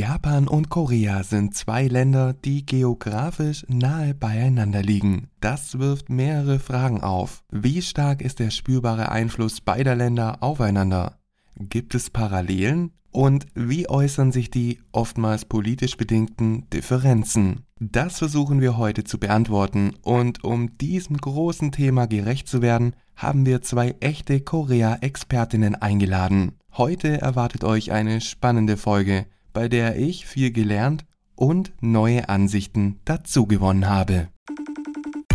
Japan und Korea sind zwei Länder, die geografisch nahe beieinander liegen. Das wirft mehrere Fragen auf. Wie stark ist der spürbare Einfluss beider Länder aufeinander? Gibt es Parallelen? Und wie äußern sich die oftmals politisch bedingten Differenzen? Das versuchen wir heute zu beantworten und um diesem großen Thema gerecht zu werden, haben wir zwei echte Korea-Expertinnen eingeladen. Heute erwartet euch eine spannende Folge bei der ich viel gelernt und neue Ansichten dazu gewonnen habe.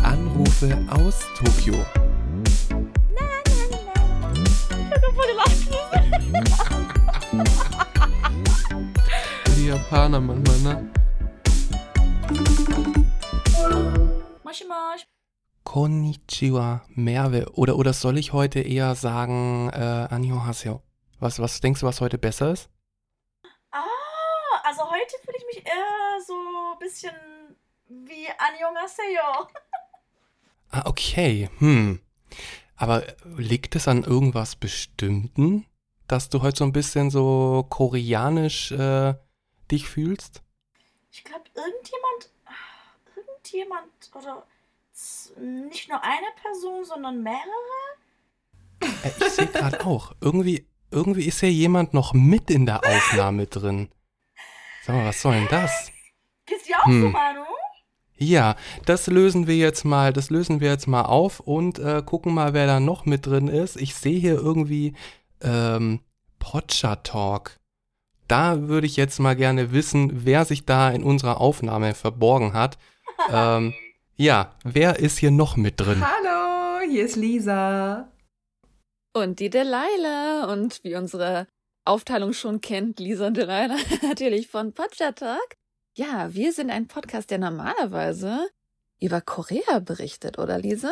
Anrufe aus Tokio. Die Japaner manchmal, ne? Konnichiwa, Merve. Oder, oder soll ich heute eher sagen, äh, Annyeonghaseyo? Was, was denkst du, was heute besser ist? Also heute fühle ich mich eher so ein bisschen wie Annyeonghaseyo. Ah, okay. Hm. Aber liegt es an irgendwas Bestimmten, dass du heute so ein bisschen so koreanisch äh, dich fühlst? Ich glaube, irgendjemand, irgendjemand oder nicht nur eine Person, sondern mehrere. Äh, ich sehe gerade auch. Irgendwie, irgendwie ist ja jemand noch mit in der Aufnahme drin. Sag mal, was soll denn das? Geht's dir auch Hm. so, Manu? Ja, das lösen wir jetzt mal, das lösen wir jetzt mal auf und äh, gucken mal, wer da noch mit drin ist. Ich sehe hier irgendwie ähm, Podscha Talk. Da würde ich jetzt mal gerne wissen, wer sich da in unserer Aufnahme verborgen hat. ähm, ja, wer ist hier noch mit drin? Hallo, hier ist Lisa. Und die Delilah. Und wie unsere Aufteilung schon kennt, Lisa und Delilah natürlich von Podja Talk. Ja, wir sind ein Podcast, der normalerweise über Korea berichtet, oder Lisa?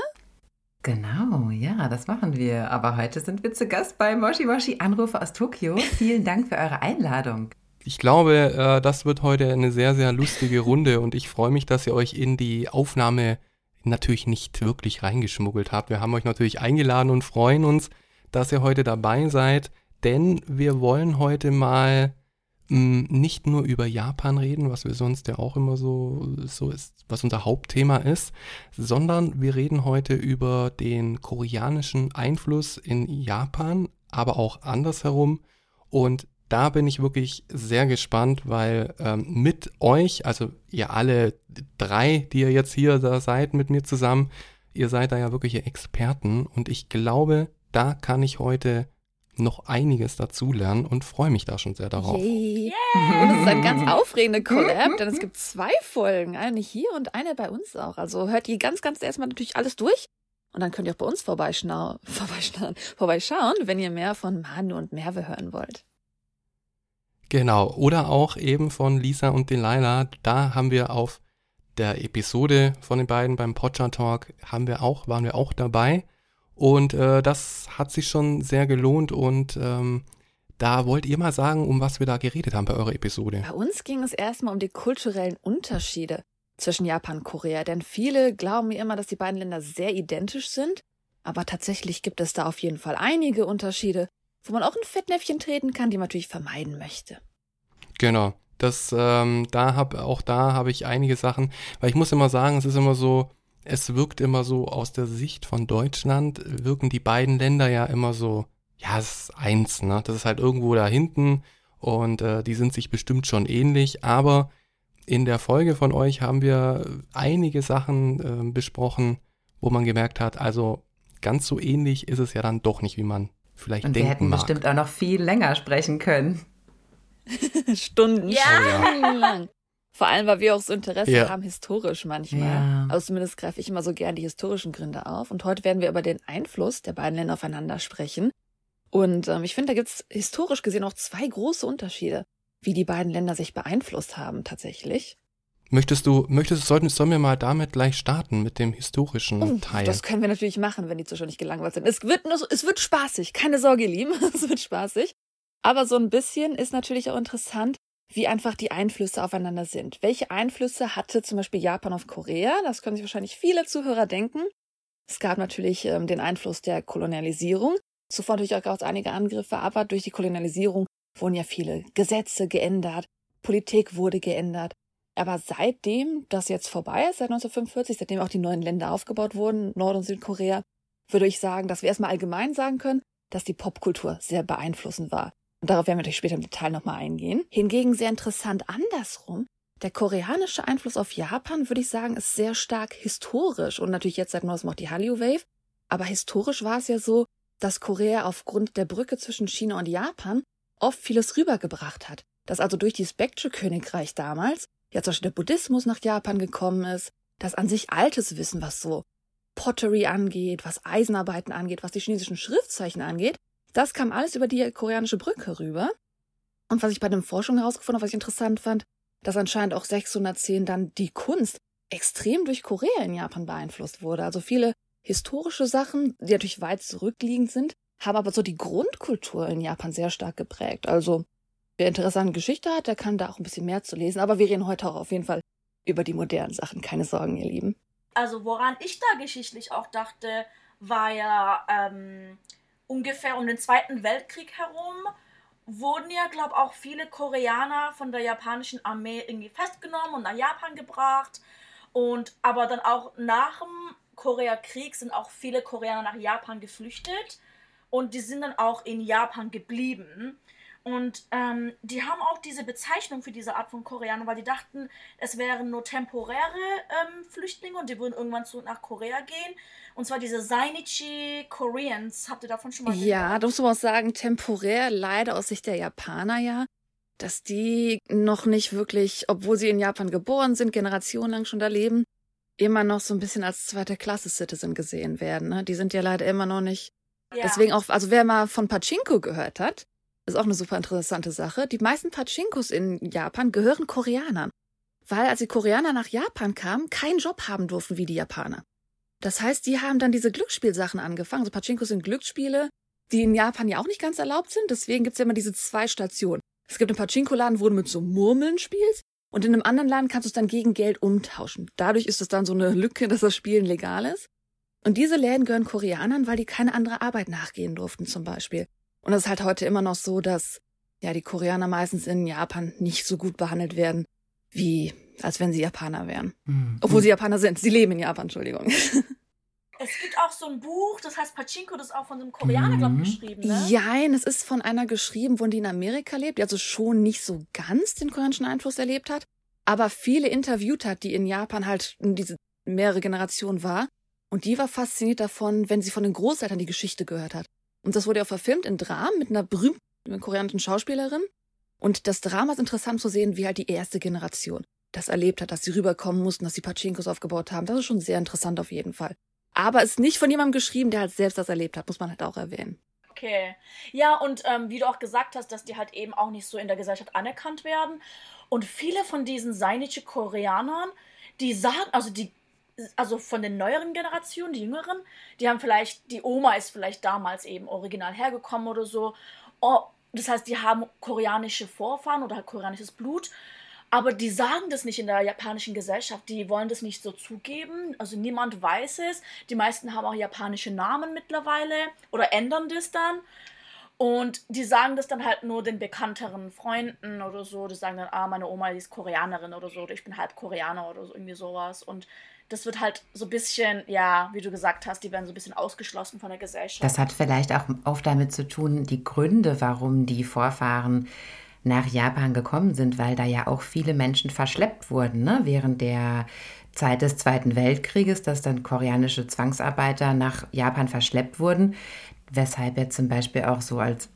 Genau, ja, das machen wir. Aber heute sind wir zu Gast bei Moshi Moshi Anrufe aus Tokio. Vielen Dank für eure Einladung. Ich glaube, äh, das wird heute eine sehr, sehr lustige Runde und ich freue mich, dass ihr euch in die Aufnahme natürlich nicht wirklich reingeschmuggelt habt. Wir haben euch natürlich eingeladen und freuen uns, dass ihr heute dabei seid, denn wir wollen heute mal mh, nicht nur über Japan reden, was wir sonst ja auch immer so, so ist, was unser Hauptthema ist, sondern wir reden heute über den koreanischen Einfluss in Japan, aber auch andersherum. Und da bin ich wirklich sehr gespannt, weil ähm, mit euch, also ihr alle drei, die ihr jetzt hier da seid mit mir zusammen, ihr seid da ja wirkliche Experten und ich glaube, da kann ich heute noch einiges dazulernen und freue mich da schon sehr darauf. Yay. Und es ist ein ganz aufregende Collab, denn es gibt zwei Folgen, eine hier und eine bei uns auch. Also hört die ganz, ganz erstmal natürlich alles durch. Und dann könnt ihr auch bei uns vorbeischnau vorbeischauen, vorbeischauen, wenn ihr mehr von Manu und Merve hören wollt. Genau, oder auch eben von Lisa und Delilah. Da haben wir auf der Episode von den beiden beim Podger Talk haben wir auch, waren wir auch dabei. Und äh, das hat sich schon sehr gelohnt und ähm, da wollt ihr mal sagen, um was wir da geredet haben bei eurer Episode. Bei uns ging es erstmal um die kulturellen Unterschiede zwischen Japan und Korea, denn viele glauben mir immer, dass die beiden Länder sehr identisch sind. Aber tatsächlich gibt es da auf jeden Fall einige Unterschiede, wo man auch ein Fettnäpfchen treten kann, die man natürlich vermeiden möchte. Genau. Das, ähm, da hab, auch da habe ich einige Sachen, weil ich muss immer sagen, es ist immer so, es wirkt immer so aus der Sicht von Deutschland, wirken die beiden Länder ja immer so, ja, es ist eins, ne? Das ist halt irgendwo da hinten und äh, die sind sich bestimmt schon ähnlich, aber in der Folge von euch haben wir einige Sachen äh, besprochen, wo man gemerkt hat, also ganz so ähnlich ist es ja dann doch nicht, wie man vielleicht Und wir denken hätten mag. bestimmt auch noch viel länger sprechen können. Stunden, Ja. stundenlang. Vor allem, weil wir auch so Interesse Ja. haben, historisch manchmal. Ja. Also zumindest greife ich immer so gern die historischen Gründe auf. Und heute werden wir über den Einfluss der beiden Länder aufeinander sprechen. Und ähm, ich finde, da gibt's historisch gesehen auch zwei große Unterschiede, wie die beiden Länder sich beeinflusst haben tatsächlich. Möchtest du, möchtest, sollten, sollen wir mal damit gleich starten, mit dem historischen Oh, Teil? das können wir natürlich machen, wenn die Zuschauer nicht gelangweilt sind. Es wird, nur es wird spaßig, keine Sorge, ihr Lieben, es wird spaßig. Aber so ein bisschen ist natürlich auch interessant, wie einfach die Einflüsse aufeinander sind. Welche Einflüsse hatte zum Beispiel Japan auf Korea? Das können sich wahrscheinlich viele Zuhörer denken. Es gab natürlich ähm, den Einfluss der Kolonialisierung. Zuvor natürlich auch gab es einige Angriffe, aber durch die Kolonialisierung wurden ja viele Gesetze geändert. Politik wurde geändert. Aber seitdem das jetzt vorbei ist, seit 1945, seitdem auch die neuen Länder aufgebaut wurden, Nord- und Südkorea, würde ich sagen, dass wir erstmal allgemein sagen können, dass die Popkultur sehr beeinflussend war. Und darauf werden wir natürlich später im Detail nochmal eingehen. Hingegen sehr interessant andersrum. Der koreanische Einfluss auf Japan, würde ich sagen, ist sehr stark historisch und natürlich jetzt seit neuestem auch die Hallyu Wave. Aber historisch war es ja so, dass Korea aufgrund der Brücke zwischen China und Japan oft vieles rübergebracht hat. Dass also durch das Baekje-Königreich damals ja zum Beispiel der Buddhismus nach Japan gekommen ist, dass an sich altes Wissen, was so Pottery angeht, was Eisenarbeiten angeht, was die chinesischen Schriftzeichen angeht, das kam alles über die koreanische Brücke rüber. Und was ich bei den Forschungen herausgefunden habe, was ich interessant fand, dass anscheinend auch 610 dann die Kunst extrem durch Korea in Japan beeinflusst wurde. Also viele historische Sachen, die natürlich weit zurückliegend sind, haben aber so die Grundkultur in Japan sehr stark geprägt. Also wer interessante Geschichte hat, der kann da auch ein bisschen mehr zu lesen. Aber wir reden heute auch auf jeden Fall über die modernen Sachen. Keine Sorgen, ihr Lieben. Also woran ich da geschichtlich auch dachte, war ja ähm, ungefähr um den Zweiten Weltkrieg herum wurden ja, glaube auch viele Koreaner von der japanischen Armee irgendwie festgenommen und nach Japan gebracht. Und aber dann auch nach dem Koreakrieg sind auch viele Koreaner nach Japan geflüchtet und die sind dann auch in Japan geblieben. Und ähm, die haben auch diese Bezeichnung für diese Art von Koreaner, weil die dachten, es wären nur temporäre ähm, Flüchtlinge und die würden irgendwann zurück nach Korea gehen. Und zwar diese Zainichi Koreans. Habt ihr davon schon mal gehört? Ja, da muss man auch sagen, temporär, leider aus Sicht der Japaner ja, dass die noch nicht wirklich, obwohl sie in Japan geboren sind, generationenlang schon da leben, immer noch so ein bisschen als zweite Klasse Citizen gesehen werden. Ne? Die sind ja leider immer noch nicht. Ja. Deswegen auch, also wer mal von Pachinko gehört hat, ist auch eine super interessante Sache. Die meisten Pachinkos in Japan gehören Koreanern. Weil als die Koreaner nach Japan kamen, keinen Job haben durften wie die Japaner. Das heißt, die haben dann diese Glücksspielsachen angefangen. Also Pachinkos sind Glücksspiele, die in Japan ja auch nicht ganz erlaubt sind. Deswegen gibt's ja immer diese zwei Stationen. Es gibt einen Pachinko-Laden, wo du mit so Murmeln spielst. Und in einem anderen Laden kannst du es dann gegen Geld umtauschen. Dadurch ist es dann so eine Lücke, dass das Spielen legal ist. Und diese Läden gehören Koreanern, weil die keine andere Arbeit nachgehen durften, zum Beispiel. Und es ist halt heute immer noch so, dass ja die Koreaner meistens in Japan nicht so gut behandelt werden, wie als wenn sie Japaner wären. Mhm. Obwohl sie Japaner sind. Sie leben in Japan, Entschuldigung. Es gibt auch so ein Buch, das heißt Pachinko, das ist auch von so einem Koreaner, glaube ich, mhm. geschrieben, ne? Jein, es ist von einer geschrieben, wo die in Amerika lebt, die also schon nicht so ganz den koreanischen Einfluss erlebt hat, aber viele interviewt hat, die in Japan halt diese mehrere Generationen war. Und die war fasziniert davon, wenn sie von den Großeltern die Geschichte gehört hat. Und das wurde ja verfilmt in Dramen mit einer berühmten koreanischen Schauspielerin. Und das Drama ist interessant zu sehen, wie halt die erste Generation das erlebt hat, dass sie rüberkommen mussten, dass sie Pachinkos aufgebaut haben. Das ist schon sehr interessant auf jeden Fall. Aber es ist nicht von jemandem geschrieben, der halt selbst das erlebt hat, muss man halt auch erwähnen. Okay. Ja, und ähm, wie du auch gesagt hast, dass die halt eben auch nicht so in der Gesellschaft anerkannt werden. Und viele von diesen seinische Koreanern, die sagen, also die also von den neueren Generationen, die jüngeren, die haben vielleicht, die Oma ist vielleicht damals eben original hergekommen oder so. Oh, das heißt, die haben koreanische Vorfahren oder halt koreanisches Blut. Aber die sagen das nicht in der japanischen Gesellschaft. Die wollen das nicht so zugeben. Also niemand weiß es. Die meisten haben auch japanische Namen mittlerweile oder ändern das dann. Und die sagen das dann halt nur den bekannteren Freunden oder so. Die sagen dann, ah, meine Oma die ist Koreanerin oder so. Oder ich bin halb Koreaner oder so, irgendwie sowas. Und das wird halt so ein bisschen, ja, wie du gesagt hast, die werden so ein bisschen ausgeschlossen von der Gesellschaft. Das hat vielleicht auch oft damit zu tun, die Gründe, warum die Vorfahren nach Japan gekommen sind, weil da ja auch viele Menschen verschleppt wurden, ne? während der Zeit des Zweiten Weltkrieges, dass dann koreanische Zwangsarbeiter nach Japan verschleppt wurden, weshalb jetzt zum Beispiel auch so als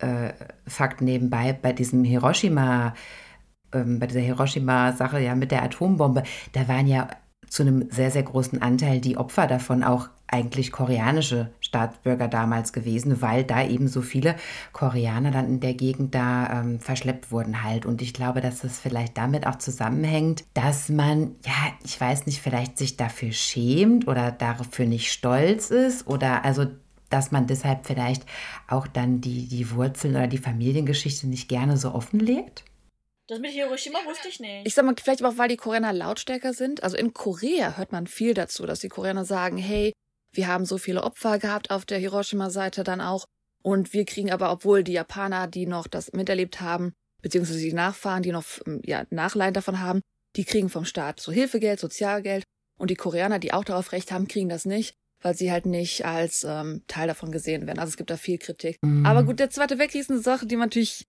äh, Fakt nebenbei bei diesem Hiroshima, ähm, bei dieser Hiroshima-Sache ja mit der Atombombe, da waren ja zu einem sehr, sehr großen Anteil die Opfer davon auch eigentlich koreanische Staatsbürger damals gewesen, weil da eben so viele Koreaner dann in der Gegend da ähm, verschleppt wurden halt. Und ich glaube, dass das vielleicht damit auch zusammenhängt, dass man, ja, ich weiß nicht, vielleicht sich dafür schämt oder dafür nicht stolz ist oder also dass man deshalb vielleicht auch dann die, die Wurzeln oder die Familiengeschichte nicht gerne so offenlegt? Das mit Hiroshima wusste ich nicht. Ich sag mal, vielleicht auch, weil die Koreaner lautstärker sind. Also in Korea hört man viel dazu, dass die Koreaner sagen, hey, wir haben so viele Opfer gehabt auf der Hiroshima-Seite dann auch. Und wir kriegen aber, obwohl die Japaner, die noch das miterlebt haben, beziehungsweise die Nachfahren, die noch ähm, ja, Nachleihen davon haben, die kriegen vom Staat so Hilfegeld, Sozialgeld. Und die Koreaner, die auch darauf Recht haben, kriegen das nicht, weil sie halt nicht als ähm, Teil davon gesehen werden. Also es gibt da viel Kritik. Mhm. Aber gut, der Zweite Weltkrieg ist eine Sache, die man natürlich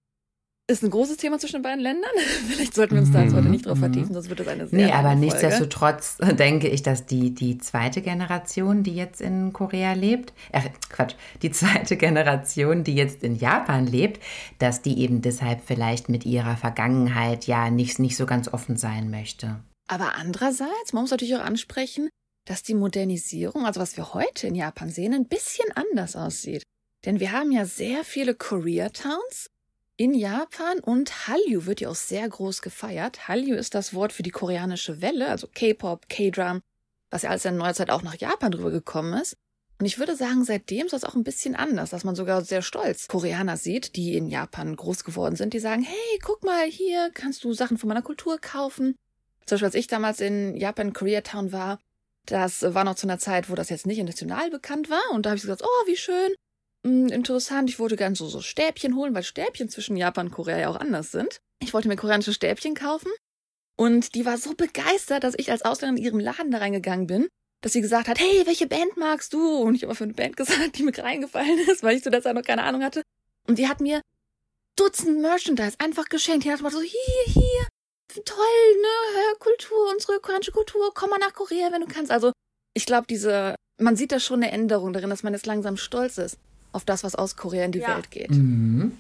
ist ein großes Thema zwischen den beiden Ländern. Vielleicht sollten wir uns da jetzt heute nicht drauf mhm. vertiefen, sonst wird es eine sehr Nee, aber Folge. nichtsdestotrotz denke ich, dass die, die zweite Generation, die jetzt in Korea lebt, äh, Quatsch, die zweite Generation, die jetzt in Japan lebt, dass die eben deshalb vielleicht mit ihrer Vergangenheit ja nicht, nicht so ganz offen sein möchte. Aber andererseits, man muss natürlich auch ansprechen, dass die Modernisierung, also was wir heute in Japan sehen, ein bisschen anders aussieht. Denn wir haben ja sehr viele Koreatowns in Japan und Hallyu wird ja auch sehr groß gefeiert. Hallyu ist das Wort für die koreanische Welle, also K-Pop, K-Drum, was ja alles in neuer Zeit auch nach Japan drüber gekommen ist. Und ich würde sagen, seitdem ist das auch ein bisschen anders, dass man sogar sehr stolz Koreaner sieht, die in Japan groß geworden sind, die sagen, hey, guck mal, hier kannst du Sachen von meiner Kultur kaufen. Zum Beispiel, als ich damals in Japan, Koreatown war, das war noch zu einer Zeit, wo das jetzt nicht international bekannt war. Und da habe ich gesagt, oh, wie schön. Hm, interessant, ich wollte gerne so, so Stäbchen holen, weil Stäbchen zwischen Japan und Korea ja auch anders sind. Ich wollte mir koreanische Stäbchen kaufen. Und die war so begeistert, dass ich als Ausländer in ihrem Laden da reingegangen bin, dass sie gesagt hat, hey, welche Band magst du? Und ich habe für eine Band gesagt, die mir reingefallen ist, weil ich zu der Zeit noch keine Ahnung hatte. Und die hat mir Dutzend Merchandise einfach geschenkt. Die hat mal so, hier, hier, toll, ne, Kultur, unsere koreanische Kultur, komm mal nach Korea, wenn du kannst. Also, ich glaube, diese, man sieht da schon eine Änderung darin, dass man jetzt langsam stolz ist auf das, was aus Korea in die ja. Welt geht. Mhm.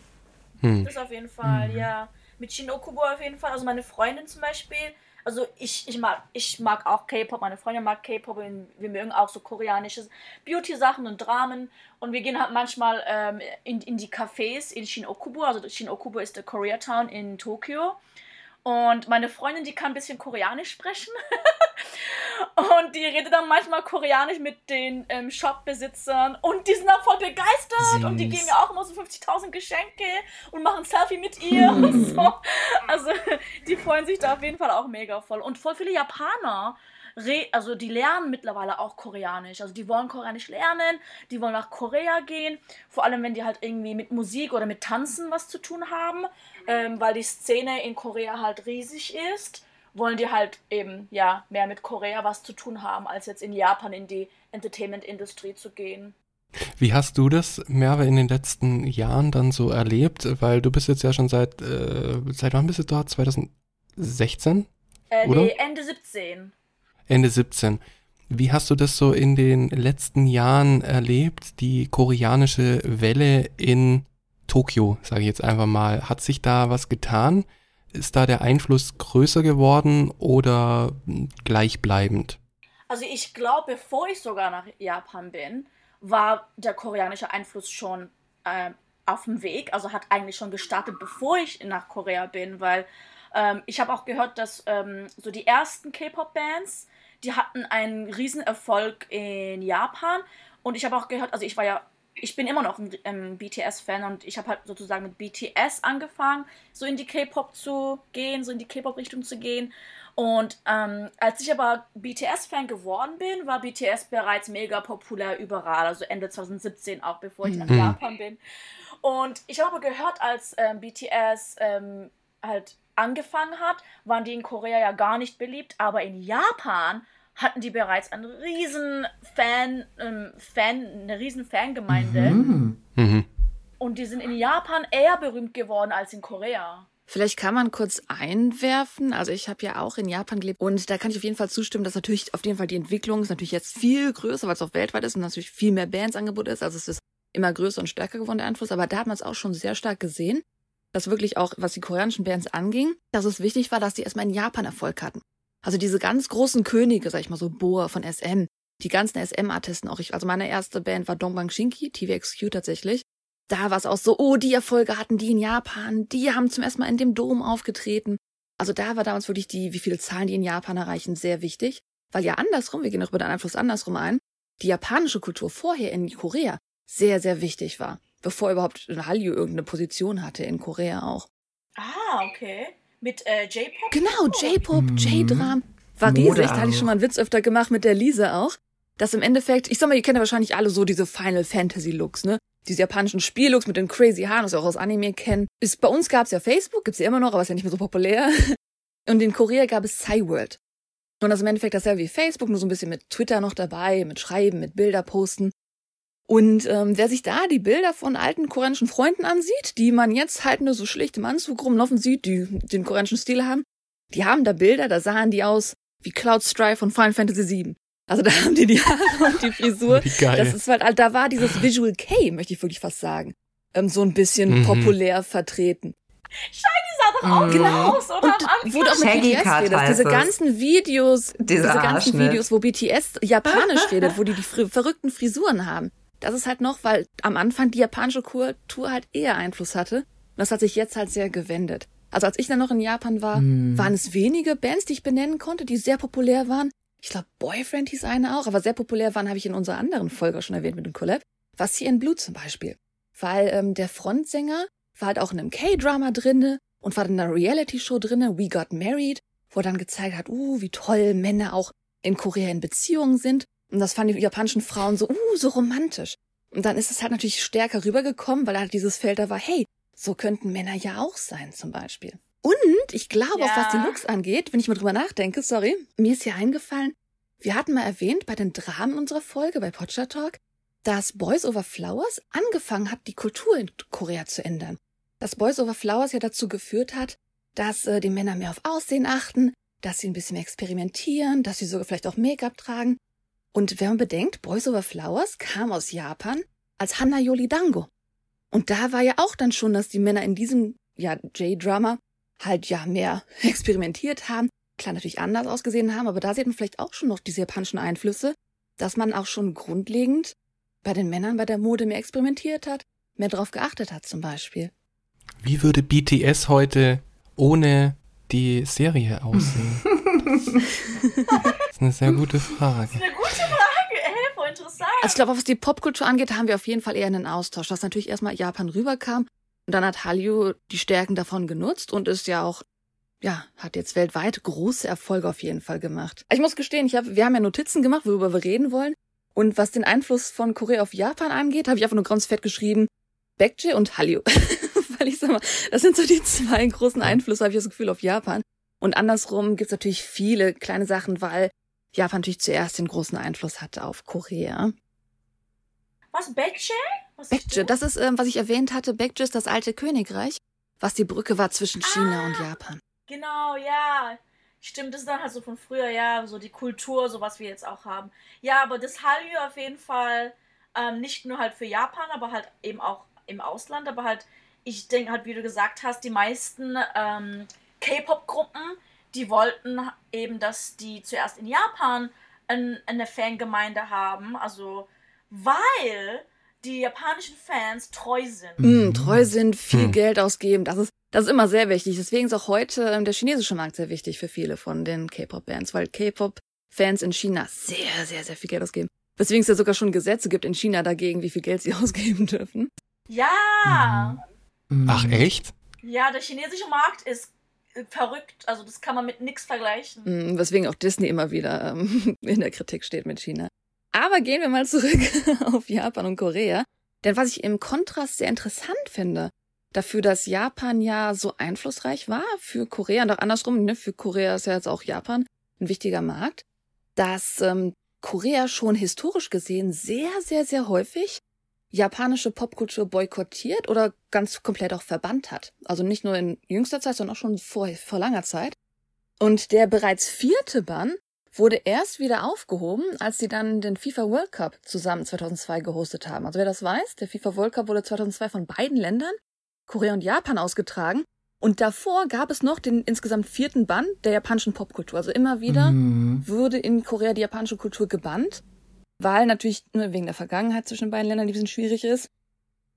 Hm. Das auf jeden Fall, mhm. ja. Mit Shinokubo auf jeden Fall. Also meine Freundin zum Beispiel, also ich, ich mag ich mag auch K-Pop, meine Freundin mag K-Pop und wir mögen auch so koreanische Beauty-Sachen und Dramen und wir gehen halt manchmal ähm, in, in die Cafés in Shinokubo, also Shinokubo ist der Koreatown in Tokio und meine Freundin, die kann ein bisschen Koreanisch sprechen. und die redet dann manchmal Koreanisch mit den ähm, Shopbesitzern. Und die sind dann voll begeistert. Süß. Und die geben mir auch immer so 50.000 Geschenke und machen Selfie mit ihr und so. Also die freuen sich da auf jeden Fall auch mega voll. Und voll viele Japaner also die lernen mittlerweile auch Koreanisch. Also die wollen Koreanisch lernen, die wollen nach Korea gehen, vor allem wenn die halt irgendwie mit Musik oder mit Tanzen was zu tun haben, ähm, weil die Szene in Korea halt riesig ist, wollen die halt eben ja mehr mit Korea was zu tun haben, als jetzt in Japan in die Entertainment-Industrie zu gehen. Wie hast du das, Merve, in den letzten Jahren dann so erlebt? Weil du bist jetzt ja schon seit, äh, seit wann bist du dort? 2016? Äh, oder? Nee, Ende 17. Ende 17. Wie hast du das so in den letzten Jahren erlebt, die koreanische Welle in Tokio, sage ich jetzt einfach mal? Hat sich da was getan? Ist da der Einfluss größer geworden oder gleichbleibend? Also ich glaube, bevor ich sogar nach Japan bin, war der koreanische Einfluss schon äh, auf dem Weg. Also hat eigentlich schon gestartet, bevor ich nach Korea bin, weil ähm, ich habe auch gehört, dass ähm, so die ersten K-Pop-Bands die hatten einen Riesenerfolg in Japan. Und ich habe auch gehört, also ich war ja, ich bin immer noch ein, ein BTS-Fan und ich habe halt sozusagen mit BTS angefangen, so in die K-Pop zu gehen, so in die K-Pop-Richtung zu gehen. Und ähm, als ich aber BTS-Fan geworden bin, war BTS bereits mega populär überall, also Ende 2017 auch, bevor ich nach mhm. Japan bin. Und ich habe gehört, als ähm, BTS ähm, halt angefangen hat, waren die in Korea ja gar nicht beliebt, aber in Japan hatten die bereits einen riesen Fan, ähm, Fan eine riesen Fangemeinde. Mhm. Mhm. Und die sind in Japan eher berühmt geworden als in Korea. Vielleicht kann man kurz einwerfen. Also ich habe ja auch in Japan gelebt und da kann ich auf jeden Fall zustimmen, dass natürlich auf jeden Fall die Entwicklung ist natürlich jetzt viel größer, weil es auch weltweit ist und natürlich viel mehr Bands Angebot ist. Also es ist immer größer und stärker geworden der Einfluss. Aber da hat man es auch schon sehr stark gesehen dass wirklich auch, was die koreanischen Bands anging, dass es wichtig war, dass die erstmal in Japan Erfolg hatten. Also diese ganz großen Könige, sag ich mal so, Boa von SM, die ganzen SM-Artisten auch. Ich, also meine erste Band war Dongbang Shinki, TVXQ tatsächlich. Da war es auch so, oh, die Erfolge hatten die in Japan, die haben zum ersten Mal in dem Dom aufgetreten. Also da war damals wirklich die, wie viele Zahlen die in Japan erreichen, sehr wichtig. Weil ja andersrum, wir gehen auch über den Einfluss andersrum ein, die japanische Kultur vorher in Korea sehr, sehr wichtig war bevor überhaupt Hallyu irgendeine Position hatte in Korea auch. Ah, okay. Mit äh, J-Pop? Genau, J-Pop, mhm. J-Dram. War riesig, da hatte ich schon mal einen Witz öfter gemacht mit der Lisa auch. dass im Endeffekt, ich sag mal, ihr kennt ja wahrscheinlich alle so diese Final Fantasy Looks, ne? Diese japanischen Spiellooks mit den crazy Haaren, was ihr auch aus Anime kennt. Ist, bei uns gab's ja Facebook, gibt's ja immer noch, aber ist ja nicht mehr so populär. Und in Korea gab es Cyworld. Und das ist im Endeffekt dasselbe wie Facebook, nur so ein bisschen mit Twitter noch dabei, mit Schreiben, mit Bilder posten. Und ähm, wer sich da die Bilder von alten koreanischen Freunden ansieht, die man jetzt halt nur so schlicht im Anzug rumlaufen sieht, die den koreanischen Stil haben, die haben da Bilder, da sahen die aus wie Cloud Strife von Final Fantasy VII. Also da haben die die Haare und die Frisur. Wie geil. Das ist halt, da war dieses Visual K, möchte ich wirklich fast sagen, ähm, so ein bisschen Mhm. populär vertreten. Shiny sah doch auch Mhm. genau aus, oder? Und Am Anfang. wo du auch mit Shaggy BTS redest, heißt diese es. ganzen Videos, diese ganzen. Videos, wo BTS japanisch redet, wo die die fri- verrückten Frisuren haben. Das ist halt noch, weil am Anfang die japanische Kultur halt eher Einfluss hatte. Und das hat sich jetzt halt sehr gewendet. Also als ich dann noch in Japan war, Hm. waren es wenige Bands, die ich benennen konnte, die sehr populär waren. Ich glaube, Boyfriend hieß eine auch, aber sehr populär waren, habe ich in unserer anderen Folge schon erwähnt mit dem Collab. Was hier in Blue zum Beispiel. Weil ähm, der Frontsänger war halt auch in einem K-Drama drinne und war in einer Reality-Show drinne, We Got Married, wo er dann gezeigt hat, uh, wie toll Männer auch in Korea in Beziehungen sind. Und das fanden die japanischen Frauen so, uh, so romantisch. Und dann ist es halt natürlich stärker rübergekommen, weil halt dieses Feld da war, hey, so könnten Männer ja auch sein, zum Beispiel. Und ich glaube, auch Ja. was die Looks angeht, wenn ich mal drüber nachdenke, sorry, mir ist hier eingefallen, wir hatten mal erwähnt bei den Dramen unserer Folge bei Potcha Talk, dass Boys Over Flowers angefangen hat, die Kultur in Korea zu ändern. Dass Boys Over Flowers ja dazu geführt hat, dass äh, die Männer mehr auf Aussehen achten, dass sie ein bisschen mehr experimentieren, dass sie sogar vielleicht auch Make-up tragen. Und wenn man bedenkt, Boys Over Flowers kam aus Japan als Hana Yoli Dango. Und da war ja auch dann schon, dass die Männer in diesem ja, J-Drama halt ja mehr experimentiert haben, klar natürlich anders ausgesehen haben, aber da sieht man vielleicht auch schon noch diese japanischen Einflüsse, dass man auch schon grundlegend bei den Männern bei der Mode mehr experimentiert hat, mehr drauf geachtet hat zum Beispiel. Wie würde BTS heute ohne die Serie aussehen? das ist eine sehr gute Frage. Eine gute Frage, ey, voll interessant. Also ich glaube, was die Popkultur angeht, haben wir auf jeden Fall eher einen Austausch, dass natürlich erstmal Japan rüberkam und dann hat Hallyu die Stärken davon genutzt und ist ja auch, ja, hat jetzt weltweit große Erfolge auf jeden Fall gemacht. Ich muss gestehen, ich hab, wir haben ja Notizen gemacht, worüber wir reden wollen. Und was den Einfluss von Korea auf Japan angeht, habe ich einfach nur ganz fett geschrieben, Baekje und Hallyu. Weil ich sag mal, das sind so die zwei großen Einflüsse, habe ich das Gefühl, auf Japan. Und andersrum gibt's natürlich viele kleine Sachen, weil Japan natürlich zuerst den großen Einfluss hatte auf Korea. Was, Baekje? Was Baekje, das ist, ähm, was ich erwähnt hatte, Baekje ist das alte Königreich, was die Brücke war zwischen China Ah. und Japan. Genau, ja. Stimmt, das ist dann halt so von früher, ja, so die Kultur, so was wir jetzt auch haben. Ja, aber das Hallyu auf jeden Fall ähm, nicht nur halt für Japan, aber halt eben auch im Ausland, aber halt, ich denke halt, wie du gesagt hast, die meisten ähm, K-Pop-Gruppen, die wollten eben, dass die zuerst in Japan ein, eine Fangemeinde haben, also weil die japanischen Fans treu sind. Mm, treu sind, viel Hm. Geld ausgeben, das ist, das ist immer sehr wichtig. Deswegen ist auch heute ähm, der chinesische Markt sehr wichtig für viele von den K-Pop-Bands, weil K-Pop-Fans in China sehr, sehr, sehr viel Geld ausgeben. Weswegen es ja sogar schon Gesetze gibt in China dagegen, wie viel Geld sie ausgeben dürfen. Ja! Mhm. Ach echt? Ja, der chinesische Markt ist verrückt. Also das kann man mit nichts vergleichen. Mm, Weswegen auch Disney immer wieder ähm, in der Kritik steht mit China. Aber gehen wir mal zurück auf Japan und Korea. Denn was ich im Kontrast sehr interessant finde, dafür, dass Japan ja so einflussreich war für Korea und auch andersrum, ne, für Korea ist ja jetzt auch Japan ein wichtiger Markt, dass ähm, Korea schon historisch gesehen sehr, sehr, sehr häufig japanische Popkultur boykottiert oder ganz komplett auch verbannt hat. Also nicht nur in jüngster Zeit, sondern auch schon vor, vor langer Zeit. Und der bereits vierte Bann wurde erst wieder aufgehoben, als sie dann den FIFA World Cup zusammen 2002 gehostet haben. Also wer das weiß, der FIFA World Cup wurde 2002 von beiden Ländern, Korea und Japan, ausgetragen. Und davor gab es noch den insgesamt vierten Bann der japanischen Popkultur. Also immer wieder Mhm. wurde in Korea die japanische Kultur gebannt, weil natürlich ne, wegen der Vergangenheit zwischen den beiden Ländern die ein bisschen schwierig ist.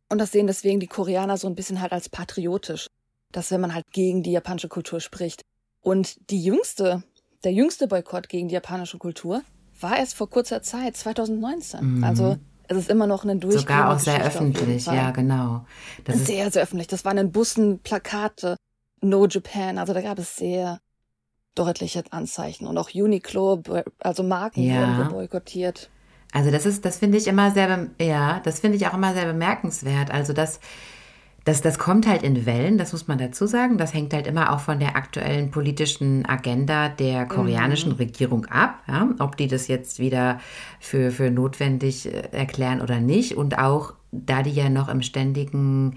Und das sehen deswegen die Koreaner so ein bisschen halt als patriotisch, dass wenn man halt gegen die japanische Kultur spricht. Und die jüngste, der jüngste Boykott gegen die japanische Kultur war erst vor kurzer Zeit, 2019. Mhm. Also es ist immer noch eine durchgehende Sogar auch sehr Geschichte öffentlich, ja, genau. Das sehr, sehr öffentlich. Das waren in Bussen Plakate, No Japan, also da gab es sehr deutliche Anzeichen. Und auch Uniqlo, also Marken Ja. wurden boykottiert. Also das ist, das finde ich immer sehr, ja, das finde ich auch immer sehr bemerkenswert. Also das, das, das kommt halt in Wellen, das muss man dazu sagen. Das hängt halt immer auch von der aktuellen politischen Agenda der koreanischen mhm. Regierung ab, ja? ob die das jetzt wieder für, für notwendig äh, erklären oder nicht. Und auch, da die ja noch im ständigen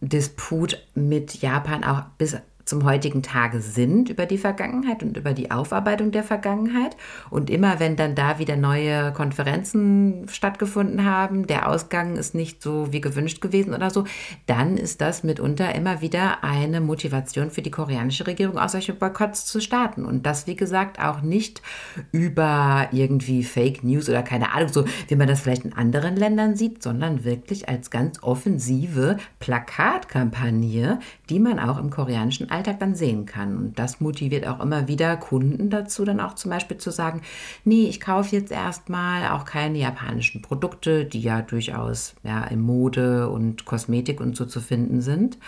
Disput mit Japan auch bis zum heutigen Tage sind über die Vergangenheit und über die Aufarbeitung der Vergangenheit. Und immer wenn dann da wieder neue Konferenzen stattgefunden haben, der Ausgang ist nicht so wie gewünscht gewesen oder so, dann ist das mitunter immer wieder eine Motivation für die koreanische Regierung, auch solche Boykotts zu starten. Und das, wie gesagt, auch nicht über irgendwie Fake News oder keine Ahnung, so wie man das vielleicht in anderen Ländern sieht, sondern wirklich als ganz offensive Plakatkampagne, die man auch im koreanischen Alltag dann sehen kann. Und das motiviert auch immer wieder Kunden dazu, dann auch zum Beispiel zu sagen, nee, ich kaufe jetzt erstmal auch keine japanischen Produkte, die ja durchaus ja, in Mode und Kosmetik und so zu finden sind.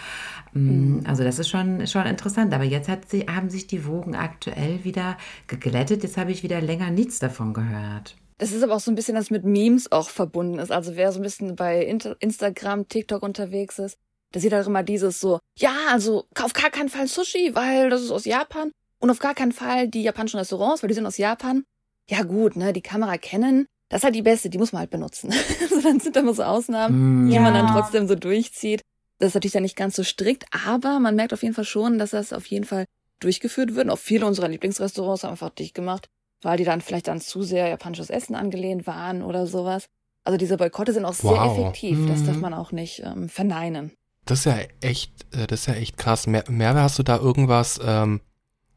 Mm, mhm. Also das ist schon, schon interessant. Aber jetzt hat sie, haben sich die Wogen aktuell wieder geglättet. Jetzt habe ich wieder länger nichts davon gehört. Das ist aber auch so ein bisschen, das mit Memes auch verbunden ist. Also wer so ein bisschen bei Instagram, TikTok unterwegs ist, da sieht halt immer dieses so, ja, also auf gar keinen Fall Sushi, weil das ist aus Japan. Und auf gar keinen Fall die japanischen Restaurants, weil die sind aus Japan. Ja gut, ne, die Kamera kennen, das ist halt die beste, die muss man halt benutzen. also dann sind da immer so Ausnahmen, mm. die ja. man dann trotzdem so durchzieht. Das ist natürlich dann nicht ganz so strikt, aber man merkt auf jeden Fall schon, dass das auf jeden Fall durchgeführt wird. Und auch viele unserer Lieblingsrestaurants haben einfach dicht gemacht, weil die dann vielleicht dann zu sehr japanisches Essen angelehnt waren oder sowas. Also diese Boykotte sind auch wow. sehr effektiv. Das darf mhm. man auch nicht ähm, verneinen. Das ist ja echt, äh, das ist ja echt krass. Mer Merve, hast du da irgendwas ähm,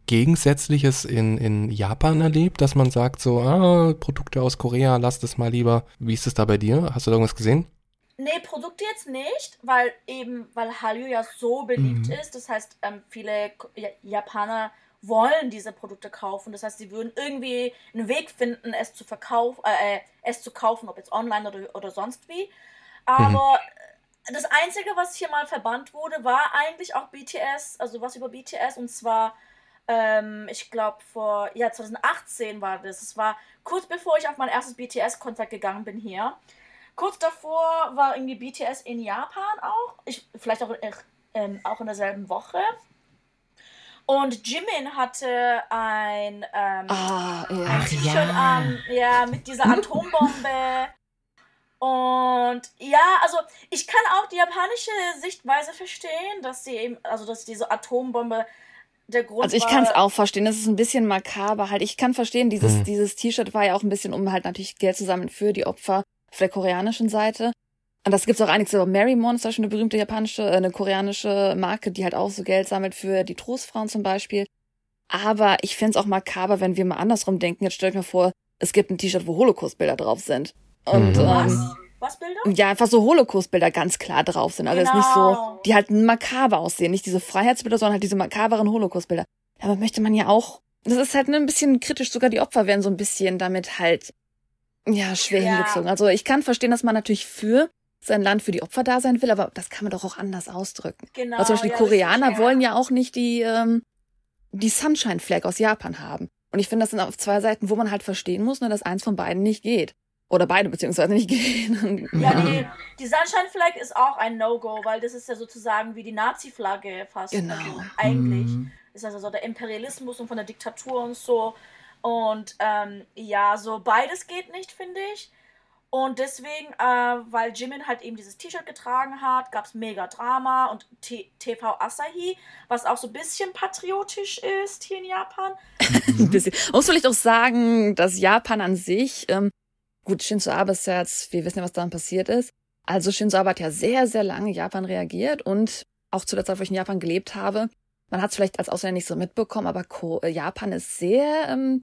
Gegensätzliches in, in Japan erlebt, dass man sagt so, ah, Produkte aus Korea, lass das mal lieber. Wie ist es da bei dir? Hast du da irgendwas gesehen? Nee, Produkte jetzt nicht, weil eben, weil Hallyu ja so beliebt mhm. ist. Das heißt, ähm, viele Japaner wollen diese Produkte kaufen. Das heißt, sie würden irgendwie einen Weg finden, es zu verkaufen, äh, äh, es zu kaufen, ob jetzt online oder, oder sonst wie. Aber mhm das Einzige, was hier mal verbannt wurde, war eigentlich auch BTS, also was über BTS und zwar, ähm, ich glaube vor, ja 2018 war das. Es war kurz bevor ich auf mein erstes BTS-Konzert gegangen bin hier. Kurz davor war irgendwie BTS in Japan auch, ich, vielleicht auch, äh, auch in derselben Woche. Und Jimin hatte ein, ähm, ah, ja. ein T-Shirt ja. an, ja, mit dieser Atombombe. Und ja, also ich kann auch die japanische Sichtweise verstehen, dass sie eben, also dass diese Atombombe der Grund Also ich kann es auch verstehen, das ist ein bisschen makaber halt. Ich kann verstehen, dieses mhm. dieses T-Shirt war ja auch ein bisschen, um halt natürlich Geld zu sammeln für die Opfer auf der koreanischen Seite. Und das gibt's auch einiges. Aber Mary Mon ist schon eine berühmte japanische, äh, eine koreanische Marke, die halt auch so Geld sammelt für die Trostfrauen zum Beispiel. Aber ich find's auch makaber, wenn wir mal andersrum denken. Jetzt stell ich mir vor, es gibt ein T-Shirt, wo Holocaust-Bilder drauf sind. Und, mhm. Was? Ähm, was Bilder? Ja, einfach so Holocaust-Bilder ganz klar drauf sind. Also genau. ist nicht so, genau. die halt makaber aussehen. Nicht diese Freiheitsbilder, sondern halt diese makaberen Holocaust-Bilder. Aber möchte man ja auch, das ist halt ein bisschen kritisch, sogar die Opfer werden so ein bisschen damit halt, ja, schwer ja. hingezogen. Also ich kann verstehen, dass man natürlich für sein Land für die Opfer da sein will, aber das kann man doch auch anders ausdrücken. Genau. Also zum Beispiel ja, die Koreaner wollen ja auch nicht die, ähm, die Sunshine Flag aus Japan haben. Und ich finde, das sind auf zwei Seiten, wo man halt verstehen muss, ne, dass eins von beiden nicht geht. Oder beide beziehungsweise nicht gehen. Ja, die, die Sunshine Flag ist auch ein No-Go, weil das ist ja sozusagen wie die Nazi-Flagge fast. Genau. Also eigentlich mhm. ist also so der Imperialismus und von der Diktatur und so. Und ähm, ja, so beides geht nicht, finde ich. Und deswegen, äh, weil Jimin halt eben dieses T-Shirt getragen hat, gab es mega Drama und T TV Asahi, was auch so ein bisschen patriotisch ist hier in Japan. ein bisschen. Muss vielleicht auch sagen, dass Japan an sich ähm, Gut, Shinzo Abe ist ja jetzt, wir wissen ja, was dann passiert ist. Also Shinzo Abe hat ja sehr, sehr lange Japan reagiert und auch zu der Zeit, wo ich in Japan gelebt habe. Man hat es vielleicht als Ausländer nicht so mitbekommen, aber äh, Japan ist sehr, ähm,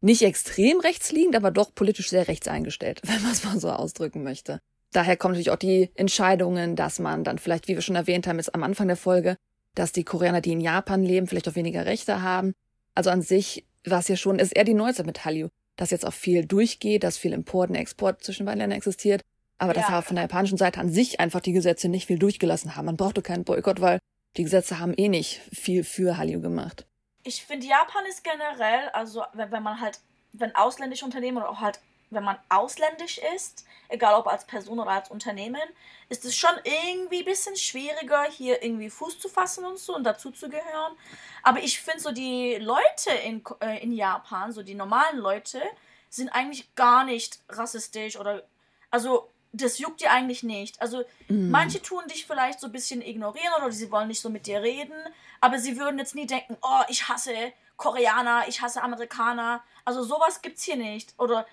nicht extrem rechtsliegend, aber doch politisch sehr rechts eingestellt, wenn man es mal so ausdrücken möchte. Daher kommen natürlich auch die Entscheidungen, dass man dann vielleicht, wie wir schon erwähnt haben, jetzt am Anfang der Folge, dass die Koreaner, die in Japan leben, vielleicht auch weniger Rechte haben. Also an sich war es ja schon, ist eher die Neuzeit mit Hallyu dass jetzt auch viel durchgeht, dass viel Import und Export zwischen beiden Ländern existiert, aber ja. dass aber von der japanischen Seite an sich einfach die Gesetze nicht viel durchgelassen haben. Man brauchte keinen Boykott, weil die Gesetze haben eh nicht viel für Hallyu gemacht. Ich finde, Japan ist generell, also wenn, wenn man halt, wenn ausländische Unternehmen oder auch halt wenn man ausländisch ist, egal ob als Person oder als Unternehmen, ist es schon irgendwie ein bisschen schwieriger, hier irgendwie Fuß zu fassen und so und dazu zu gehören. Aber ich finde so die Leute in, äh, in Japan, so die normalen Leute, sind eigentlich gar nicht rassistisch oder also das juckt dir eigentlich nicht. Also mm. manche tun dich vielleicht so ein bisschen ignorieren oder sie wollen nicht so mit dir reden, aber sie würden jetzt nie denken, oh, ich hasse Koreaner, ich hasse Amerikaner. Also sowas gibt's hier nicht. Oder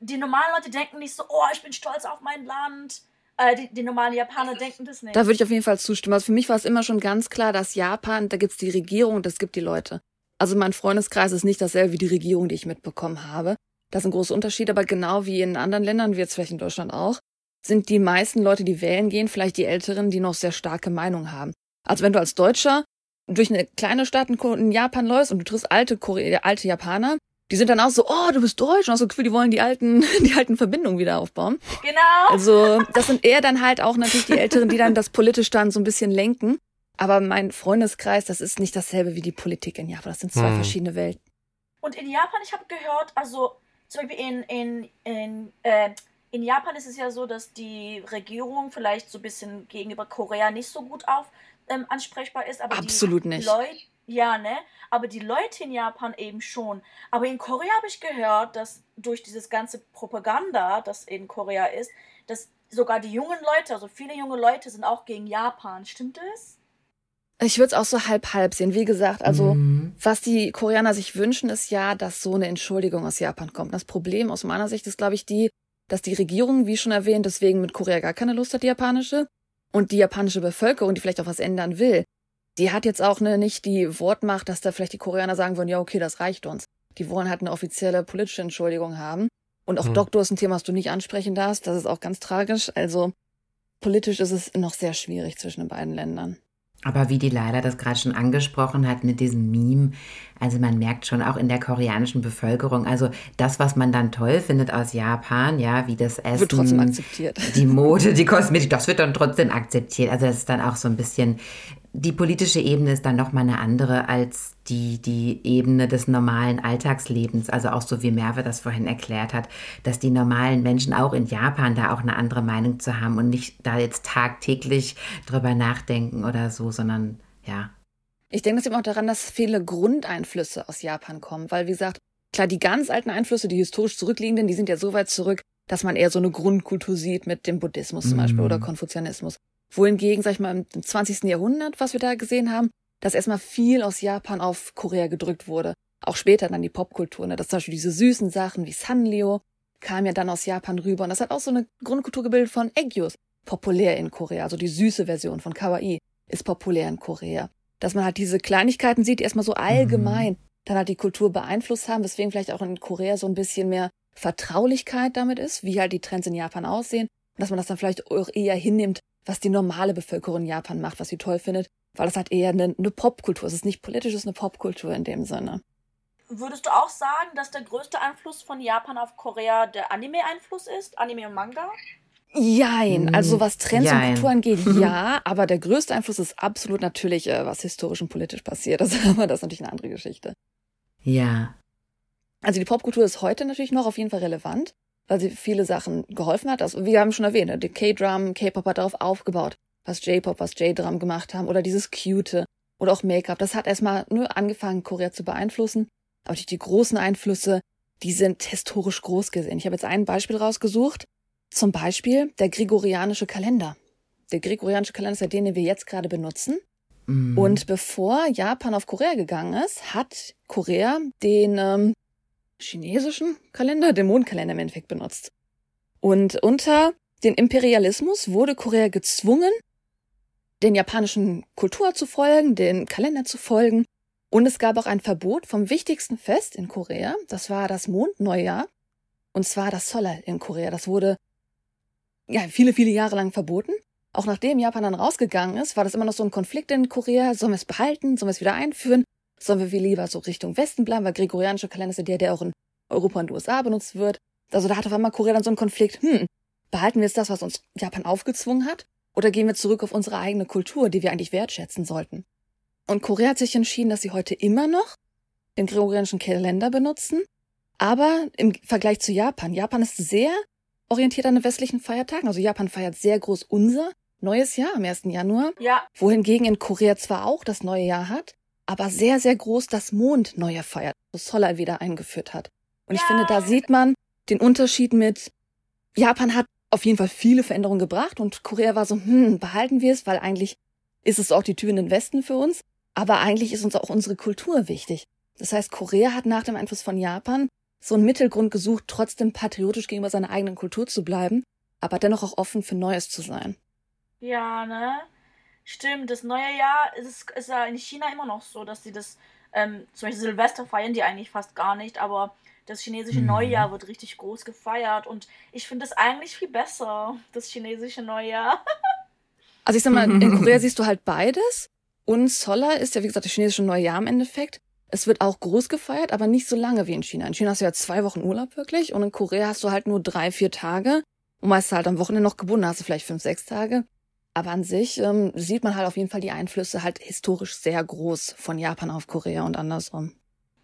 die normalen Leute denken nicht so, oh, ich bin stolz auf mein Land. Äh, die, die, normalen Japaner denken das nicht. Da würde ich auf jeden Fall zustimmen. Also für mich war es immer schon ganz klar, dass Japan, da gibt's die Regierung und es gibt die Leute. Also mein Freundeskreis ist nicht dasselbe wie die Regierung, die ich mitbekommen habe. Das ist ein großer Unterschied, aber genau wie in anderen Ländern, wie jetzt vielleicht in Deutschland auch, sind die meisten Leute, die wählen gehen, vielleicht die Älteren, die noch sehr starke Meinung haben. Also wenn du als Deutscher durch eine kleine Stadt in Japan läufst und du triffst alte, Kore alte Japaner, die sind dann auch so, oh, du bist deutsch und hast so Gefühl, die wollen die alten, die alten Verbindungen wieder aufbauen. Genau. Also, das sind eher dann halt auch natürlich die Älteren, die dann das politisch dann so ein bisschen lenken. Aber mein Freundeskreis, das ist nicht dasselbe wie die Politik in Japan. Das sind zwei hm. verschiedene Welten. Und in Japan, ich habe gehört, also zum Beispiel in, in, in, äh, in Japan ist es ja so, dass die Regierung vielleicht so ein bisschen gegenüber Korea nicht so gut auf ähm, ansprechbar ist. Aber Absolut die nicht. Leute, ja, ne? Aber die Leute in Japan eben schon. Aber in Korea habe ich gehört, dass durch dieses ganze Propaganda, das in Korea ist, dass sogar die jungen Leute, also viele junge Leute sind auch gegen Japan. Stimmt das? Ich würde es auch so halb-halb sehen. Wie gesagt, also mhm. was die Koreaner sich wünschen, ist ja, dass so eine Entschuldigung aus Japan kommt. Das Problem aus meiner Sicht ist, glaube ich, die, dass die Regierung, wie schon erwähnt, deswegen mit Korea gar keine Lust hat, die japanische. Und die japanische Bevölkerung, die vielleicht auch was ändern will, die hat jetzt auch ne, nicht die Wortmacht, dass da vielleicht die Koreaner sagen würden, ja, okay, das reicht uns. Die wollen halt eine offizielle politische Entschuldigung haben. Und auch hm. Doktor ist ein Thema, was du nicht ansprechen darfst. Das ist auch ganz tragisch. Also politisch ist es noch sehr schwierig zwischen den beiden Ländern. Aber wie die Leila das gerade schon angesprochen hat mit diesem Meme, also man merkt schon auch in der koreanischen Bevölkerung, also das, was man dann toll findet aus Japan, ja, wie das Essen, wird trotzdem akzeptiert. die Mode, die Kosmetik, das wird dann trotzdem akzeptiert. Also das ist dann auch so ein bisschen die politische Ebene ist dann nochmal eine andere als die, die Ebene des normalen Alltagslebens. Also auch so wie Merve das vorhin erklärt hat, dass die normalen Menschen auch in Japan da auch eine andere Meinung zu haben und nicht da jetzt tagtäglich drüber nachdenken oder so, sondern ja. Ich denke das eben auch daran, dass viele Grundeinflüsse aus Japan kommen, weil wie gesagt, klar, die ganz alten Einflüsse, die historisch zurückliegenden, die sind ja so weit zurück, dass man eher so eine Grundkultur sieht mit dem Buddhismus zum Beispiel oder mhm. Konfuzianismus wohingegen, sag ich mal, im 20. Jahrhundert, was wir da gesehen haben, dass erstmal viel aus Japan auf Korea gedrückt wurde. Auch später dann die Popkultur, ne? dass zum Beispiel diese süßen Sachen wie Sanrio kamen ja dann aus Japan rüber. Und das hat auch so eine Grundkultur gebildet von Eggyos, populär in Korea. Also die süße Version von Kawaii ist populär in Korea. Dass man halt diese Kleinigkeiten sieht, die erstmal so allgemein mhm. dann halt die Kultur beeinflusst haben, weswegen vielleicht auch in Korea so ein bisschen mehr Vertraulichkeit damit ist, wie halt die Trends in Japan aussehen. Und dass man das dann vielleicht auch eher hinnimmt, was die normale Bevölkerung in Japan macht, was sie toll findet, weil das halt eher eine, eine Popkultur. Es ist nicht politisch, es ist eine Popkultur in dem Sinne. Würdest du auch sagen, dass der größte Einfluss von Japan auf Korea der Anime-Einfluss ist? Anime und Manga? Jein, also was Trends Jein. und Kultur angeht, ja, aber der größte Einfluss ist absolut natürlich, äh, was historisch und politisch passiert. Das, aber das ist natürlich eine andere Geschichte. Ja. Also die Popkultur ist heute natürlich noch auf jeden Fall relevant weil sie viele Sachen geholfen hat. Also, wir haben schon erwähnt, ne, die K-Drum, K-Pop hat darauf aufgebaut, was J-Pop, was J-Drum gemacht haben oder dieses Cute oder auch Make-up. Das hat erstmal nur angefangen, Korea zu beeinflussen. Aber durch die großen Einflüsse, die sind historisch groß gesehen. Ich habe jetzt ein Beispiel rausgesucht. Zum Beispiel der gregorianische Kalender. Der gregorianische Kalender ist der, den wir jetzt gerade benutzen. Mm. Und bevor Japan auf Korea gegangen ist, hat Korea den ähm, chinesischen Kalender, den Mondkalender im Endeffekt benutzt. Und unter den Imperialismus wurde Korea gezwungen, den japanischen Kultur zu folgen, den Kalender zu folgen. Und es gab auch ein Verbot vom wichtigsten Fest in Korea. Das war das Mondneujahr. Und zwar das Solal in Korea. Das wurde ja viele, viele Jahre lang verboten. Auch nachdem Japan dann rausgegangen ist, war das immer noch so ein Konflikt in Korea. Sollen wir es behalten? Sollen wir es wieder einführen? Sollen wir lieber so Richtung Westen bleiben, weil gregorianischer Kalender ist ja der, der auch in Europa und USA benutzt wird. Also da hat auf einmal Korea dann so einen Konflikt. Hm, behalten wir jetzt das, was uns Japan aufgezwungen hat? Oder gehen wir zurück auf unsere eigene Kultur, die wir eigentlich wertschätzen sollten? Und Korea hat sich entschieden, dass sie heute immer noch den gregorianischen Kalender benutzen. Aber im Vergleich zu Japan, Japan ist sehr orientiert an den westlichen Feiertagen. Also Japan feiert sehr groß unser neues Jahr am 1. Januar. Ja. Wohingegen in Korea zwar auch das neue Jahr hat, aber sehr, sehr groß das Mondneujahr feiert, das Solar wieder eingeführt hat. Und ich Ja. finde, da sieht man den Unterschied mit Japan hat auf jeden Fall viele Veränderungen gebracht und Korea war so, hm, behalten wir es, weil eigentlich ist es auch die Tür in den Westen für uns, aber eigentlich ist uns auch unsere Kultur wichtig. Das heißt, Korea hat nach dem Einfluss von Japan so einen Mittelgrund gesucht, trotzdem patriotisch gegenüber seiner eigenen Kultur zu bleiben, aber dennoch auch offen für Neues zu sein. Ja, ne? Stimmt, das neue Jahr ist, ist ja in China immer noch so, dass sie das, ähm, zum Beispiel Silvester feiern die eigentlich fast gar nicht, aber das chinesische Mhm. Neujahr wird richtig groß gefeiert und ich finde es eigentlich viel besser, das chinesische Neujahr. Also ich sag mal, in Korea siehst du halt beides. Und Solar ist ja, wie gesagt, das chinesische Neujahr im Endeffekt. Es wird auch groß gefeiert, aber nicht so lange wie in China. In China hast du ja zwei Wochen Urlaub wirklich und in Korea hast du halt nur drei, vier Tage. Und meist halt am Wochenende noch gebunden, hast du vielleicht fünf, sechs Tage. Aber an sich ähm, sieht man halt auf jeden Fall die Einflüsse halt historisch sehr groß von Japan auf Korea und andersrum.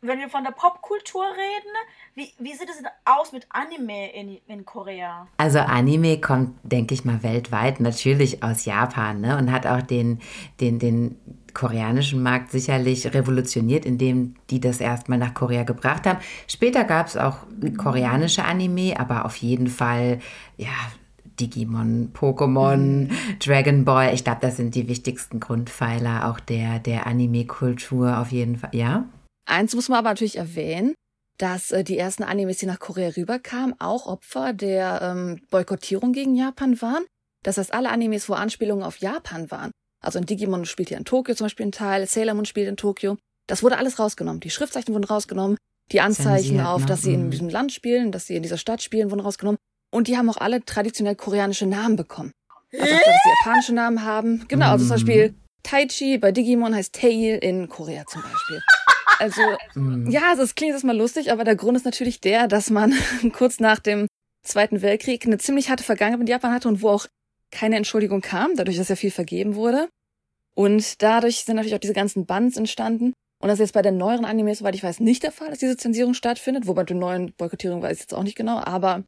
Wenn wir von der Popkultur reden, wie, wie sieht es denn aus mit Anime in, in Korea? Also Anime kommt, denke ich mal, weltweit natürlich aus Japan ne? und hat auch den, den, den koreanischen Markt sicherlich revolutioniert, indem die das erstmal nach Korea gebracht haben. Später gab es auch koreanische Anime, aber auf jeden Fall, ja, Digimon, Pokémon, Dragon Ball. Ich glaube, das sind die wichtigsten Grundpfeiler auch der, der Anime-Kultur auf jeden Fall. Ja? Eins muss man aber natürlich erwähnen, dass äh, die ersten Animes, die nach Korea rüberkamen, auch Opfer der ähm, Boykottierung gegen Japan waren. Das heißt, alle Animes, wo Anspielungen auf Japan waren, also in Digimon spielt ja in Tokio zum Beispiel ein Teil, Sailor Moon spielt in Tokio, das wurde alles rausgenommen. Die Schriftzeichen wurden rausgenommen, die Anzeichen Zensiert, auf, ne? dass sie in Mhm. diesem Land spielen, dass sie in dieser Stadt spielen, wurden rausgenommen. Und die haben auch alle traditionell koreanische Namen bekommen. Also dass sie japanische Namen haben. Genau, also zum Mhm. Beispiel Taichi bei Digimon heißt Tail in Korea zum Beispiel. Also Mhm. ja, also es klingt jetzt mal lustig, aber der Grund ist natürlich der, dass man kurz nach dem Zweiten Weltkrieg eine ziemlich harte Vergangenheit mit Japan hatte und wo auch keine Entschuldigung kam, dadurch, dass ja viel vergeben wurde. Und dadurch sind natürlich auch diese ganzen Bands entstanden. Und das ist jetzt bei den neueren Animes, soweit ich weiß, nicht der Fall, dass diese Zensierung stattfindet. Wobei den neuen Boykottierung weiß ich jetzt auch nicht genau, aber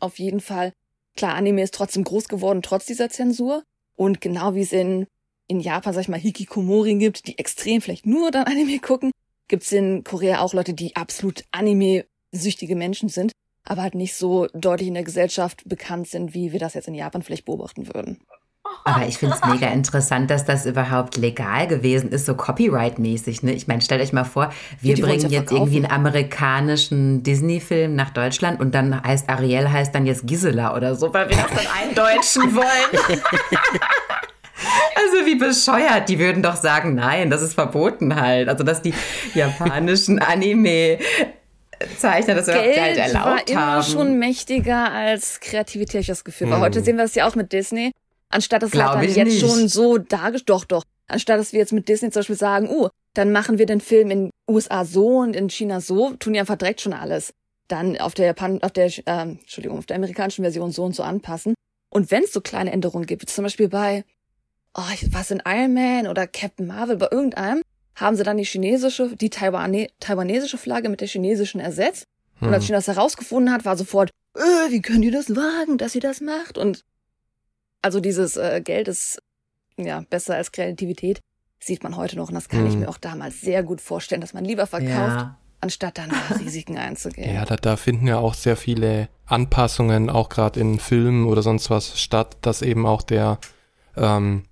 auf jeden Fall, klar, Anime ist trotzdem groß geworden, trotz dieser Zensur. Und genau wie es in, in Japan, sag ich mal, Hikikomori gibt, die extrem vielleicht nur dann Anime gucken, gibt es in Korea auch Leute, die absolut Anime-süchtige Menschen sind, aber halt nicht so deutlich in der Gesellschaft bekannt sind, wie wir das jetzt in Japan vielleicht beobachten würden. Aber ich finde es mega interessant, dass das überhaupt legal gewesen ist, so Copyright-mäßig. Ne? Ich meine, stellt euch mal vor, wir Die bringen jetzt irgendwie einen amerikanischen Disney-Film nach Deutschland und dann heißt Ariel heißt dann jetzt Gisela oder so, weil wir das dann eindeutschen wollen. Also wie bescheuert, die würden doch sagen, nein, das ist verboten halt. Also dass die japanischen Anime-Zeichner das überhaupt halt Geld war erlaubt immer haben. schon mächtiger als Kreativität, ich das Gefühl. Weil Hm. heute sehen wir das ja auch mit Disney. Anstatt es Glaub dann ich jetzt nicht. schon so dargestellt, doch, doch. Anstatt dass wir jetzt mit Disney zum Beispiel sagen, uh, dann machen wir den Film in USA so und in China so, tun die einfach direkt schon alles. Dann auf der Japan, auf der, ähm, Entschuldigung, auf der amerikanischen Version so und so anpassen. Und wenn es so kleine Änderungen gibt, zum Beispiel bei, oh, ich- was in Iron Man oder Captain Marvel, bei irgendeinem, haben sie dann die chinesische, die Taiwane, taiwanesische Flagge mit der chinesischen ersetzt. Und als Hm. China das herausgefunden hat, war sofort, äh, wie können die das wagen, dass sie das macht? Und also dieses äh, Geld ist ja besser als Kreativität, sieht man heute noch. Und das kann ich Mhm. mir auch damals sehr gut vorstellen, dass man lieber verkauft, Ja. anstatt dann da Risiken einzugehen. Ja, da, da finden ja auch sehr viele Anpassungen, auch gerade in Filmen oder sonst was statt, dass eben auch der ähm,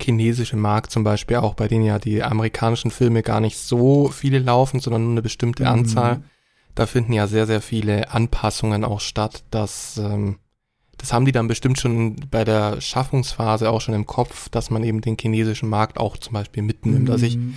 chinesische Markt zum Beispiel, auch bei denen ja die amerikanischen Filme gar nicht so viele laufen, sondern nur eine bestimmte Mhm. Anzahl, da finden ja sehr, sehr viele Anpassungen auch statt. Das, ähm, das haben die dann bestimmt schon bei der Schaffungsphase auch schon im Kopf, dass man eben den chinesischen Markt auch zum Beispiel mitnimmt. Also ich, Mhm.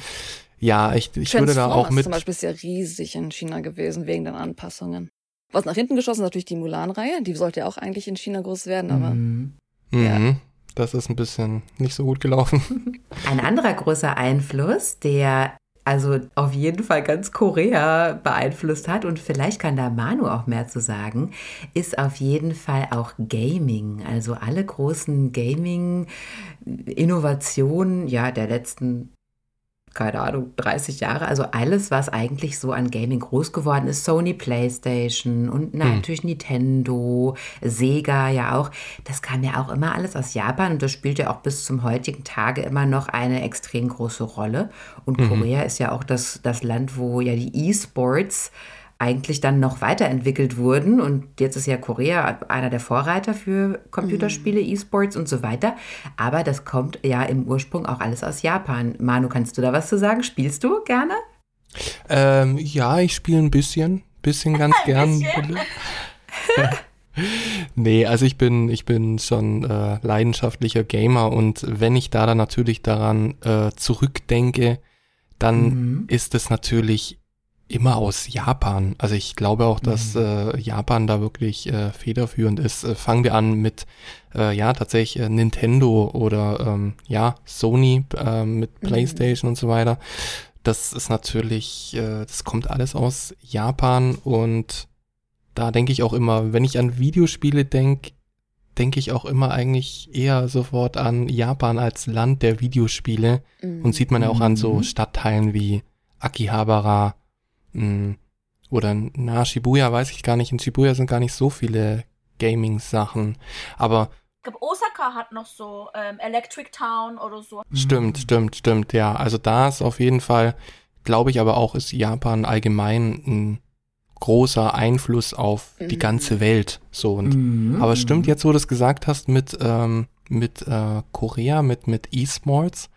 ja, ich, ich würde da auch mit. zum Beispiel ist ja riesig in China gewesen wegen den Anpassungen. Was nach hinten geschossen ist natürlich die Mulan-Reihe. Die sollte ja auch eigentlich in China groß werden, aber Mhm. Mhm, Das ist ein bisschen nicht so gut gelaufen. Ein anderer großer Einfluss, der also auf jeden Fall ganz Korea beeinflusst hat und vielleicht kann da Manu auch mehr zu sagen, ist auf jeden Fall auch Gaming. Also alle großen Gaming-Innovationen ja, der letzten keine Ahnung, 30 Jahre. Also alles, was eigentlich so an Gaming groß geworden ist, Sony PlayStation und na, hm. natürlich Nintendo, Sega ja auch, das kam ja auch immer alles aus Japan und das spielt ja auch bis zum heutigen Tage immer noch eine extrem große Rolle. Und mhm. Korea ist ja auch das, das Land, wo ja die E-Sports eigentlich dann noch weiterentwickelt wurden. Und jetzt ist ja Korea einer der Vorreiter für Computerspiele, mhm. E-Sports und so weiter. Aber das kommt ja im Ursprung auch alles aus Japan. Manu, kannst du da was zu sagen? Spielst du gerne? Ähm, ja, ich spiele ein bisschen. Bisschen ganz gern. nee, also ich bin, ich bin schon äh, leidenschaftlicher Gamer und wenn ich da dann natürlich daran äh, zurückdenke, dann mhm. ist es natürlich immer aus Japan. Also ich glaube auch, dass mhm. äh, Japan da wirklich äh, federführend ist. Äh, fangen wir an mit äh, ja tatsächlich äh, Nintendo oder ähm, ja Sony äh, mit mhm. PlayStation mhm. und so weiter. Das ist natürlich, äh, das kommt alles aus Japan und da denke ich auch immer, wenn ich an Videospiele denke, denke ich auch immer eigentlich eher sofort an Japan als Land der Videospiele mhm. und sieht man ja auch an so mhm. Stadtteilen wie Akihabara Mh, hm. oder na, Shibuya weiß ich gar nicht. In Shibuya sind gar nicht so viele Gaming-Sachen. Aber. Ich glaube, Osaka hat noch so ähm, Electric Town oder so. Stimmt, stimmt, stimmt, ja. Also da ist auf jeden Fall, glaube ich aber auch, ist Japan allgemein ein großer Einfluss auf mhm. die ganze Welt. So und mhm. aber stimmt jetzt, wo du das gesagt hast mit ähm, mit äh, Korea, mit mit E-Sports,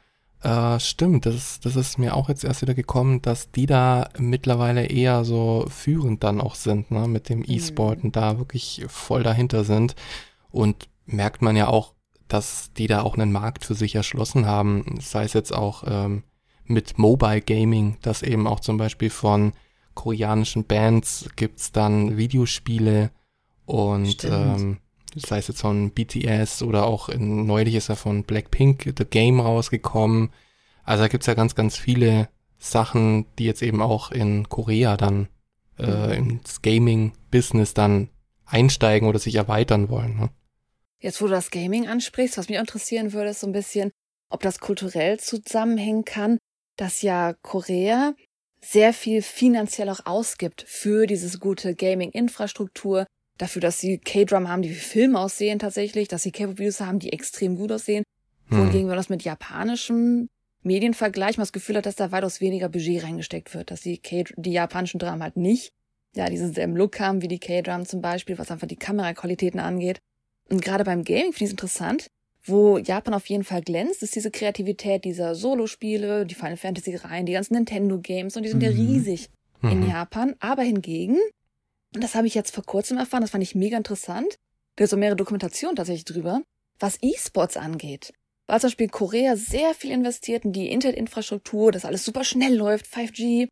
äh, stimmt, das, das ist mir auch jetzt erst wieder gekommen, dass die da mittlerweile eher so führend dann auch sind, ne, mit dem E-Sport mhm. und da wirklich voll dahinter sind. Und merkt man ja auch, dass die da auch einen Markt für sich erschlossen haben, sei es jetzt auch ähm, mit Mobile Gaming, dass eben auch zum Beispiel von koreanischen Bands gibt's dann Videospiele und ähm, sei es jetzt von BTS oder auch in, neulich ist er von Blackpink The Game rausgekommen. Also da gibt's ja ganz, ganz viele Sachen, die jetzt eben auch in Korea dann äh, mhm. ins Gaming-Business dann einsteigen oder sich erweitern wollen. Ne? Jetzt, wo du das Gaming ansprichst, was mich interessieren würde, ist so ein bisschen, ob das kulturell zusammenhängen kann, dass ja Korea sehr viel finanziell auch ausgibt für diese gute Gaming-Infrastruktur, dafür, dass sie K-Drum haben, die wie Filme aussehen tatsächlich, dass sie K-Pop-Videos haben, die extrem gut aussehen. Hm. Wohingegen, wenn man das mit japanischem Medien vergleicht, man das Gefühl hat, dass da weitaus weniger Budget reingesteckt wird, dass die, K die japanischen Dramen halt nicht ja diesen selben Look haben wie die K-Drum zum Beispiel, was einfach die Kameraqualitäten angeht. Und gerade beim Gaming finde ich es interessant, wo Japan auf jeden Fall glänzt, ist diese Kreativität dieser Solospiele, die Final Fantasy Reihen, die ganzen Nintendo Games und die sind mhm. ja riesig mhm. in Japan. Aber hingegen und das habe ich jetzt vor kurzem erfahren, das fand ich mega interessant. Da ist so mehrere Dokumentationen tatsächlich drüber, was E-Sports angeht. Weil zum Beispiel Korea sehr viel investiert in die Internetinfrastruktur, dass alles super schnell läuft, 5G.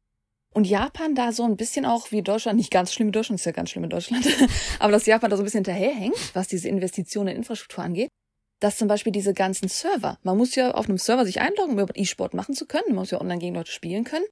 Und Japan da so ein bisschen auch wie Deutschland, nicht ganz schlimm wie Deutschland, ist ja ganz schlimm in Deutschland, aber dass Japan da so ein bisschen hinterherhängt, was diese Investitionen in Infrastruktur angeht, dass zum Beispiel diese ganzen Server, man muss ja auf einem Server sich einloggen, um E-Sport machen zu können, man muss ja online gegen Leute spielen können,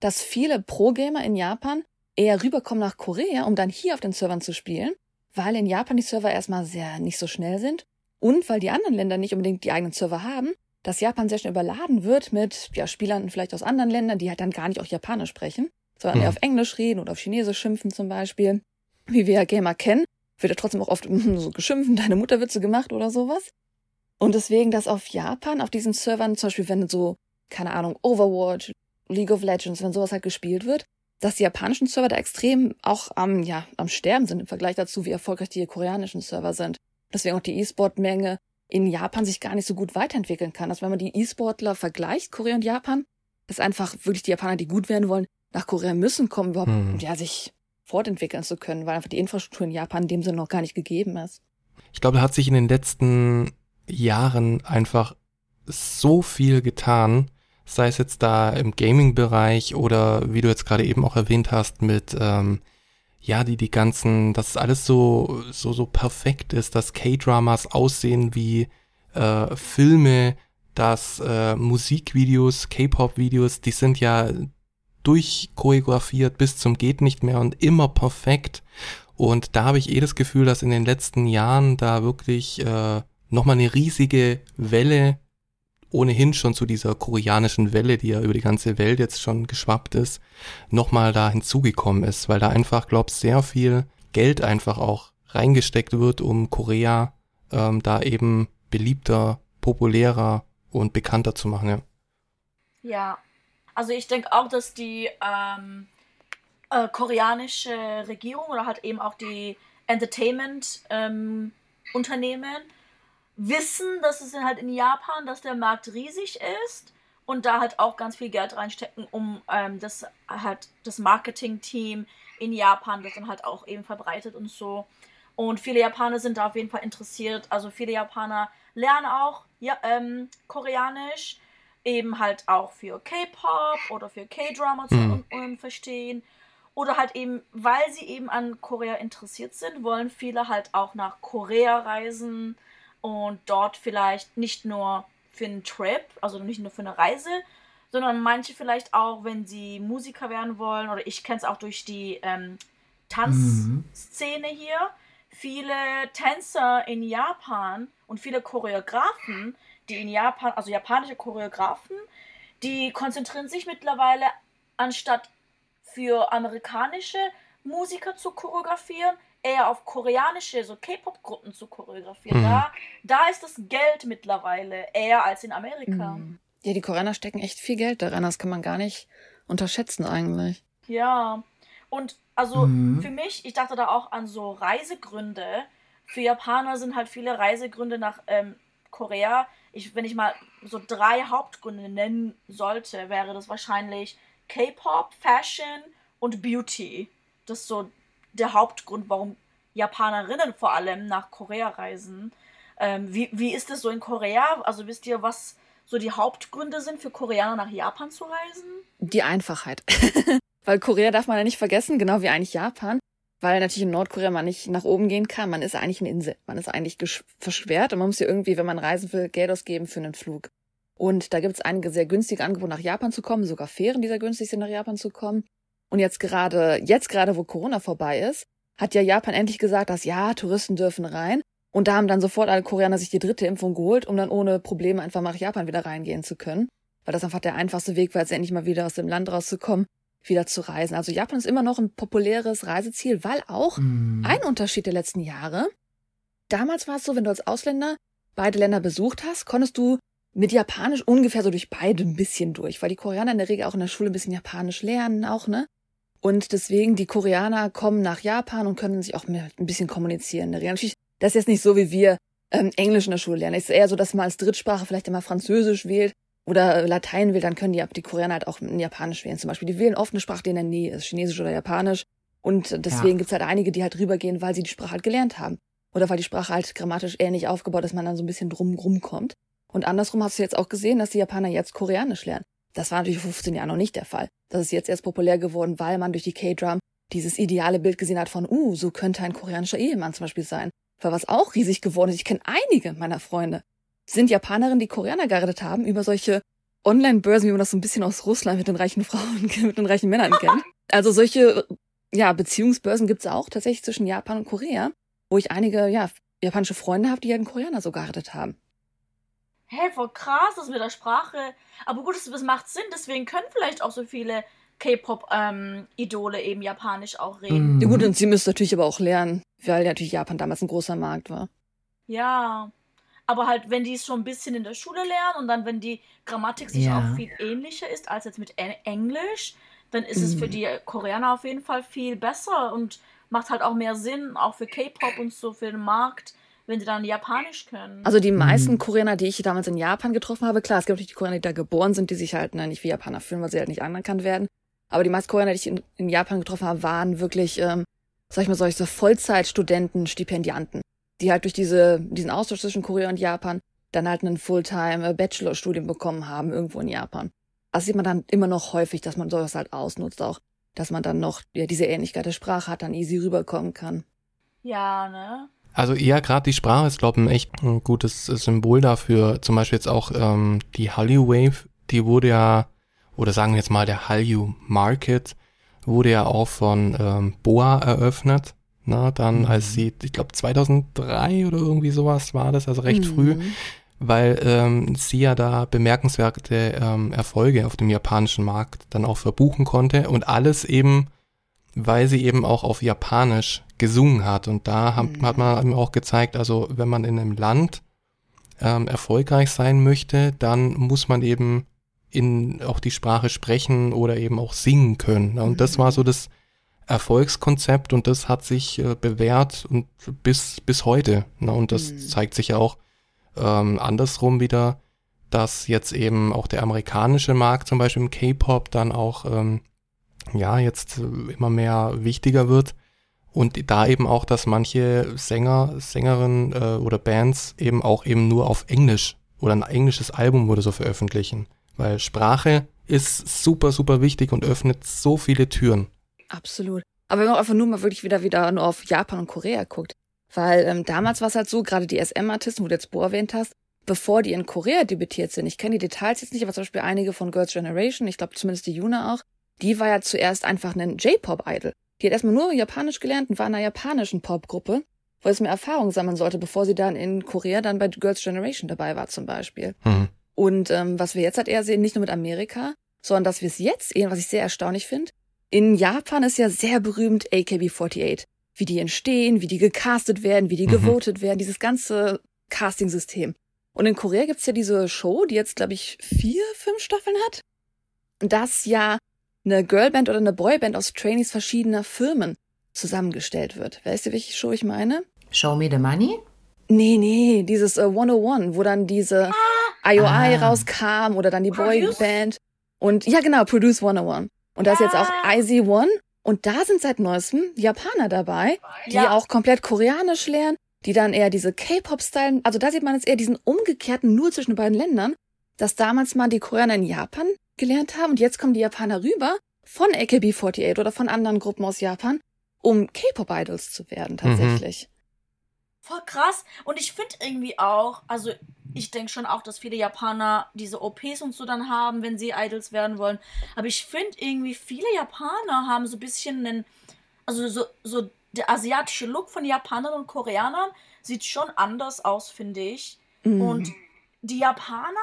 dass viele Pro-Gamer in Japan eher rüberkommen nach Korea, um dann hier auf den Servern zu spielen, weil in Japan die Server erstmal sehr nicht so schnell sind und weil die anderen Länder nicht unbedingt die eigenen Server haben, dass Japan sehr schnell überladen wird mit ja, Spielern vielleicht aus anderen Ländern, die halt dann gar nicht auch Japanisch sprechen, sondern mhm. eher auf Englisch reden oder auf Chinesisch schimpfen zum Beispiel. Wie wir ja Gamer kennen, wird ja trotzdem auch oft so geschimpft, deine Mutterwitze gemacht oder sowas. Und deswegen, dass auf Japan, auf diesen Servern, zum Beispiel wenn so, keine Ahnung, Overwatch, League of Legends, wenn sowas halt gespielt wird, dass die japanischen Server da extrem auch am, ja, am Sterben sind im Vergleich dazu, wie erfolgreich die koreanischen Server sind. Deswegen auch die E-Sport-Menge in Japan sich gar nicht so gut weiterentwickeln kann. Also wenn man die E-Sportler vergleicht, Korea und Japan, ist einfach wirklich die Japaner, die gut werden wollen, nach Korea müssen kommen, überhaupt, hm. ja, sich fortentwickeln zu können, weil einfach die Infrastruktur in Japan in dem Sinne noch gar nicht gegeben ist. Ich glaube, da hat sich in den letzten Jahren einfach so viel getan, sei es jetzt da im Gaming-Bereich oder wie du jetzt gerade eben auch erwähnt hast, mit ähm, ja, die die ganzen, dass alles so so so perfekt ist, dass K-Dramas aussehen wie äh, Filme, dass äh, Musikvideos, K-Pop-Videos, die sind ja durchchoreografiert bis zum geht nicht mehr und immer perfekt. Und da habe ich eh das Gefühl, dass in den letzten Jahren da wirklich äh, nochmal eine riesige Welle ohnehin schon zu dieser koreanischen Welle, die ja über die ganze Welt jetzt schon geschwappt ist, nochmal da hinzugekommen ist, weil da einfach, glaub, sehr viel Geld einfach auch reingesteckt wird, um Korea ähm, da eben beliebter, populärer und bekannter zu machen, ja. Ja, also ich denke auch, dass die ähm, äh, koreanische Regierung oder halt eben auch die Entertainment-Unternehmen ähm, wissen, dass es halt in Japan, dass der Markt riesig ist und da halt auch ganz viel Geld reinstecken, um ähm, das halt das Marketing-Team in Japan das dann halt auch eben verbreitet und so. Und viele Japaner sind da auf jeden Fall interessiert. Also viele Japaner lernen auch ja, ähm, Koreanisch, eben halt auch für K-Pop oder für K-Drama zu mhm. verstehen. Oder halt eben, weil sie eben an Korea interessiert sind, wollen viele halt auch nach Korea reisen und dort vielleicht nicht nur für einen Trip, also nicht nur für eine Reise, sondern manche vielleicht auch, wenn sie Musiker werden wollen, oder ich kenne es auch durch die ähm, Tanzszene mhm. hier. Viele Tänzer in Japan und viele Choreografen, die in Japan, also japanische Choreografen, die konzentrieren sich mittlerweile anstatt für amerikanische Musiker zu choreografieren, eher auf koreanische, so K-Pop-Gruppen zu choreografieren. Mhm. Da, da ist das Geld mittlerweile eher als in Amerika. Mhm. Ja, die Koreaner stecken echt viel Geld daran. Das kann man gar nicht unterschätzen eigentlich. Ja. Und also mhm. für mich, ich dachte da auch an so Reisegründe. Für Japaner sind halt viele Reisegründe nach ähm, Korea. Ich, wenn ich mal so drei Hauptgründe nennen sollte, wäre das wahrscheinlich K-Pop, Fashion und Beauty. Das ist so der Hauptgrund, warum Japanerinnen vor allem nach Korea reisen. Ähm, wie, wie ist es so in Korea? Also wisst ihr, was so die Hauptgründe sind für Koreaner nach Japan zu reisen? Die Einfachheit. weil Korea darf man ja nicht vergessen, genau wie eigentlich Japan. Weil natürlich in Nordkorea man nicht nach oben gehen kann. Man ist eigentlich eine Insel. Man ist eigentlich verschwert und man muss ja irgendwie, wenn man reisen will, Geld ausgeben für einen Flug. Und da gibt es einige sehr günstige Angebote, nach Japan zu kommen, sogar Fähren, die sehr günstig sind, nach Japan zu kommen. Und jetzt gerade, jetzt gerade, wo Corona vorbei ist, hat ja Japan endlich gesagt, dass ja, Touristen dürfen rein. Und da haben dann sofort alle Koreaner sich die dritte Impfung geholt, um dann ohne Probleme einfach nach Japan wieder reingehen zu können. Weil das einfach der einfachste Weg war, jetzt endlich mal wieder aus dem Land rauszukommen, wieder zu reisen. Also Japan ist immer noch ein populäres Reiseziel, weil auch mhm. ein Unterschied der letzten Jahre. Damals war es so, wenn du als Ausländer beide Länder besucht hast, konntest du mit Japanisch ungefähr so durch beide ein bisschen durch, weil die Koreaner in der Regel auch in der Schule ein bisschen Japanisch lernen, auch, ne? Und deswegen, die Koreaner kommen nach Japan und können sich auch ein bisschen kommunizieren. Natürlich, das ist jetzt nicht so, wie wir ähm, Englisch in der Schule lernen. Es ist eher so, dass man als Drittsprache vielleicht immer Französisch wählt oder Latein wählt, dann können die, die Koreaner halt auch Japanisch wählen. Zum Beispiel, die wählen oft eine Sprache, die in der Nähe ist, Chinesisch oder Japanisch. Und deswegen ja. gibt's halt einige, die halt rübergehen, weil sie die Sprache halt gelernt haben. Oder weil die Sprache halt grammatisch ähnlich aufgebaut ist, man dann so ein bisschen drum rumkommt. Und andersrum hast du jetzt auch gesehen, dass die Japaner jetzt Koreanisch lernen. Das war natürlich vor 15 Jahren noch nicht der Fall. Das ist jetzt erst populär geworden, weil man durch die K-Drum dieses ideale Bild gesehen hat von, uh, so könnte ein koreanischer Ehemann zum Beispiel sein. Weil was auch riesig geworden ist, ich kenne einige meiner Freunde, sind Japanerinnen, die Koreaner gerettet haben, über solche Online-Börsen, wie man das so ein bisschen aus Russland mit den reichen Frauen, mit den reichen Männern kennt. Also solche, ja, Beziehungsbörsen gibt's auch tatsächlich zwischen Japan und Korea, wo ich einige, ja, japanische Freunde habe, die halt einen Koreaner so gerettet haben hä, hey, voll krass, das mit der Sprache. Aber gut, das, macht Sinn, deswegen können vielleicht auch so viele K-Pop-Idole ähm, eben japanisch auch reden. Mhm. Ja gut, und sie müssen natürlich aber auch lernen, weil natürlich Japan damals ein großer Markt war. Ja, aber halt, wenn die es schon ein bisschen in der Schule lernen und dann, wenn die Grammatik sich ja. auch viel ähnlicher ist als jetzt mit Englisch, dann ist mhm. es für mhm. die Koreaner auf jeden Fall viel besser und macht halt auch mehr Sinn, auch für K-Pop und so für den Markt wenn sie dann Japanisch können. Also die meisten mhm. Koreaner, die ich damals in Japan getroffen habe, klar, es gibt natürlich die Koreaner, die da geboren sind, die sich halt ne, nicht wie Japaner fühlen, weil sie halt nicht anerkannt werden. Aber die meisten Koreaner, die ich in, in Japan getroffen habe, waren wirklich, ähm, sag ich mal, solche Vollzeitstudenten, Stipendianten, die halt durch diese, diesen Austausch zwischen Korea und Japan dann halt einen Fulltime-Bachelor-Studium bekommen haben, irgendwo in Japan. Das sieht man dann immer noch häufig, dass man sowas halt ausnutzt auch, dass man dann noch ja, diese Ähnlichkeit der Sprache hat, dann easy rüberkommen kann. Ja, ne? Also eher gerade die Sprache ist, glaube ich, ein echt ein gutes Symbol dafür. Zum Beispiel jetzt auch ähm, die Hallyu Wave, die wurde ja, oder sagen wir jetzt mal der Hallyu Market, wurde ja auch von ähm, Boa eröffnet. Na, dann mhm. als sie, ich glaube 2003 oder irgendwie sowas war das, also recht mhm. früh, weil ähm, sie ja da bemerkenswerte ähm, Erfolge auf dem japanischen Markt dann auch verbuchen konnte und alles eben, weil sie eben auch auf Japanisch gesungen hat. Und da hat, mhm. hat man auch gezeigt, also wenn man in einem Land ähm, erfolgreich sein möchte, dann muss man eben in auch die Sprache sprechen oder eben auch singen können. Und mhm. das war so das Erfolgskonzept und das hat sich äh, bewährt und bis, bis heute. Ne? Und das mhm. zeigt sich ja auch ähm, andersrum wieder, dass jetzt eben auch der amerikanische Markt zum Beispiel im K-Pop dann auch ähm, ja jetzt immer mehr wichtiger wird und da eben auch, dass manche Sänger, Sängerinnen äh, oder Bands eben auch eben nur auf Englisch oder ein englisches Album oder so veröffentlichen, weil Sprache ist super super wichtig und öffnet so viele Türen. Absolut. Aber wenn man einfach nur mal wirklich wieder wieder nur auf Japan und Korea guckt, weil ähm, damals war es halt so, gerade die SM-Artisten, wo du jetzt Bo erwähnt hast, bevor die in Korea debütiert sind, ich kenne die Details jetzt nicht, aber zum Beispiel einige von Girls' Generation, ich glaube zumindest die Yuna auch, die war ja zuerst einfach ein J-Pop-Idol. Die hat erstmal nur Japanisch gelernt und war in einer japanischen Popgruppe, wo es mehr Erfahrung sammeln sollte, bevor sie dann in Korea dann bei Girls' Generation dabei war zum Beispiel. Mhm. Und ähm, was wir jetzt halt eher sehen, nicht nur mit Amerika, sondern dass wir es jetzt sehen, was ich sehr erstaunlich finde, in Japan ist ja sehr berühmt AKB48 wie die entstehen, wie die gecastet werden, wie die mhm. gewotet werden, dieses ganze Casting-System. Und in Korea gibt's ja diese Show, die jetzt, glaube ich, vier, fünf Staffeln hat. Das ja eine Girlband oder eine Boyband aus Trainees verschiedener Firmen zusammengestellt wird. Weißt du, welche Show ich meine? Show Me the Money? Nee, nee, dieses äh, 101, wo dann diese ah. IOI ah. rauskam oder dann die Boyband. Und ja, genau, Produce 101. Und da ist jetzt auch IZ One und da sind seit neuestem Japaner dabei, die ja. auch komplett Koreanisch lernen, die dann eher diese K-Pop-Style, also da sieht man jetzt eher diesen umgekehrten nur zwischen beiden Ländern, dass damals mal die Koreaner in Japan gelernt haben und jetzt kommen die Japaner rüber von AKB48 oder von anderen Gruppen aus Japan, um K-Pop-Idols zu werden tatsächlich. Mhm. Voll krass. Und ich finde irgendwie auch, also ich denke schon auch, dass viele Japaner diese OPs und so dann haben, wenn sie Idols werden wollen. Aber ich finde irgendwie, viele Japaner haben so ein bisschen einen, also so, so der asiatische Look von Japanern und Koreanern sieht schon anders aus, finde ich. Mhm. Und die Japaner,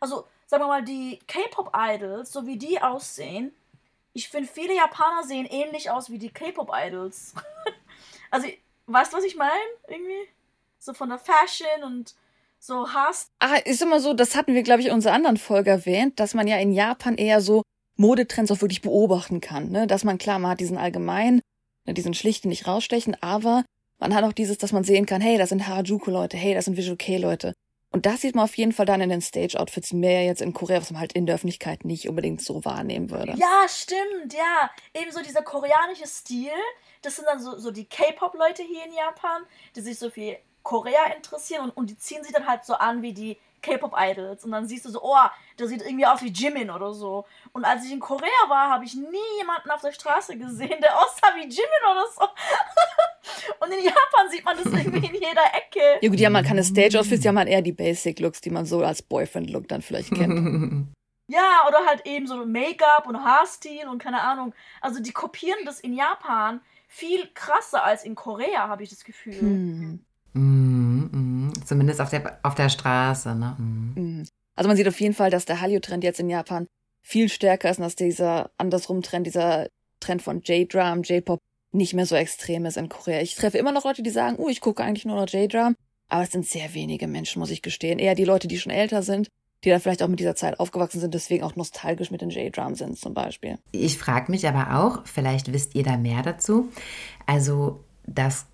also sagen wir mal, die K-Pop-Idols, so wie die aussehen, ich finde, viele Japaner sehen ähnlich aus wie die K-Pop-Idols. also, weißt du, was ich meine? Irgendwie? So von der Fashion und so hast. Ah, ist immer so, das hatten wir, glaube ich, in unserer anderen Folge erwähnt, dass man ja in Japan eher so Modetrends auch wirklich beobachten kann. Ne? Dass man, klar, man hat diesen allgemeinen, ne, diesen schlichten nicht rausstechen, aber man hat auch dieses, dass man sehen kann, hey, das sind Harajuku-Leute, hey, das sind Visual K-Leute. Und das sieht man auf jeden Fall dann in den Stage-Outfits mehr jetzt in Korea, was man halt in der Öffentlichkeit nicht unbedingt so wahrnehmen würde. Ja, stimmt, ja. Ebenso dieser koreanische Stil. Das sind dann so, so die K-Pop-Leute hier in Japan, die sich so viel Korea interessieren und, und die ziehen sich dann halt so an wie die K-Pop-Idols. Und dann siehst du so, oh, der sieht irgendwie aus wie Jimin oder so. Und als ich in Korea war, habe ich nie jemanden auf der Straße gesehen, der aussah wie Jimin oder so. und in Japan sieht man das irgendwie in jeder Ecke. Ja gut, ja, man kann das Stage-Outfits, ja man eher die Basic-Looks, die man so als Boyfriend-Look dann vielleicht kennt. ja, oder halt eben so Make-up und Haarstil und keine Ahnung. Also die kopieren das in Japan viel krasser als in Korea, habe ich das Gefühl. Hm. Mm, mm, zumindest auf der, auf der Straße, ne? Mm. Also man sieht auf jeden Fall, dass der Hallyu-Trend jetzt in Japan viel stärker ist und dass dieser andersrum Trend, dieser Trend von J-Drum, J-Pop nicht mehr so extrem ist in Korea. Ich treffe immer noch Leute, die sagen, oh, ich gucke eigentlich nur noch J-Drum, aber es sind sehr wenige Menschen, muss ich gestehen. Eher die Leute, die schon älter sind, die dann vielleicht auch mit dieser Zeit aufgewachsen sind, deswegen auch nostalgisch mit den J-Drum sind zum Beispiel. Ich frage mich aber auch, vielleicht wisst ihr da mehr dazu. Also das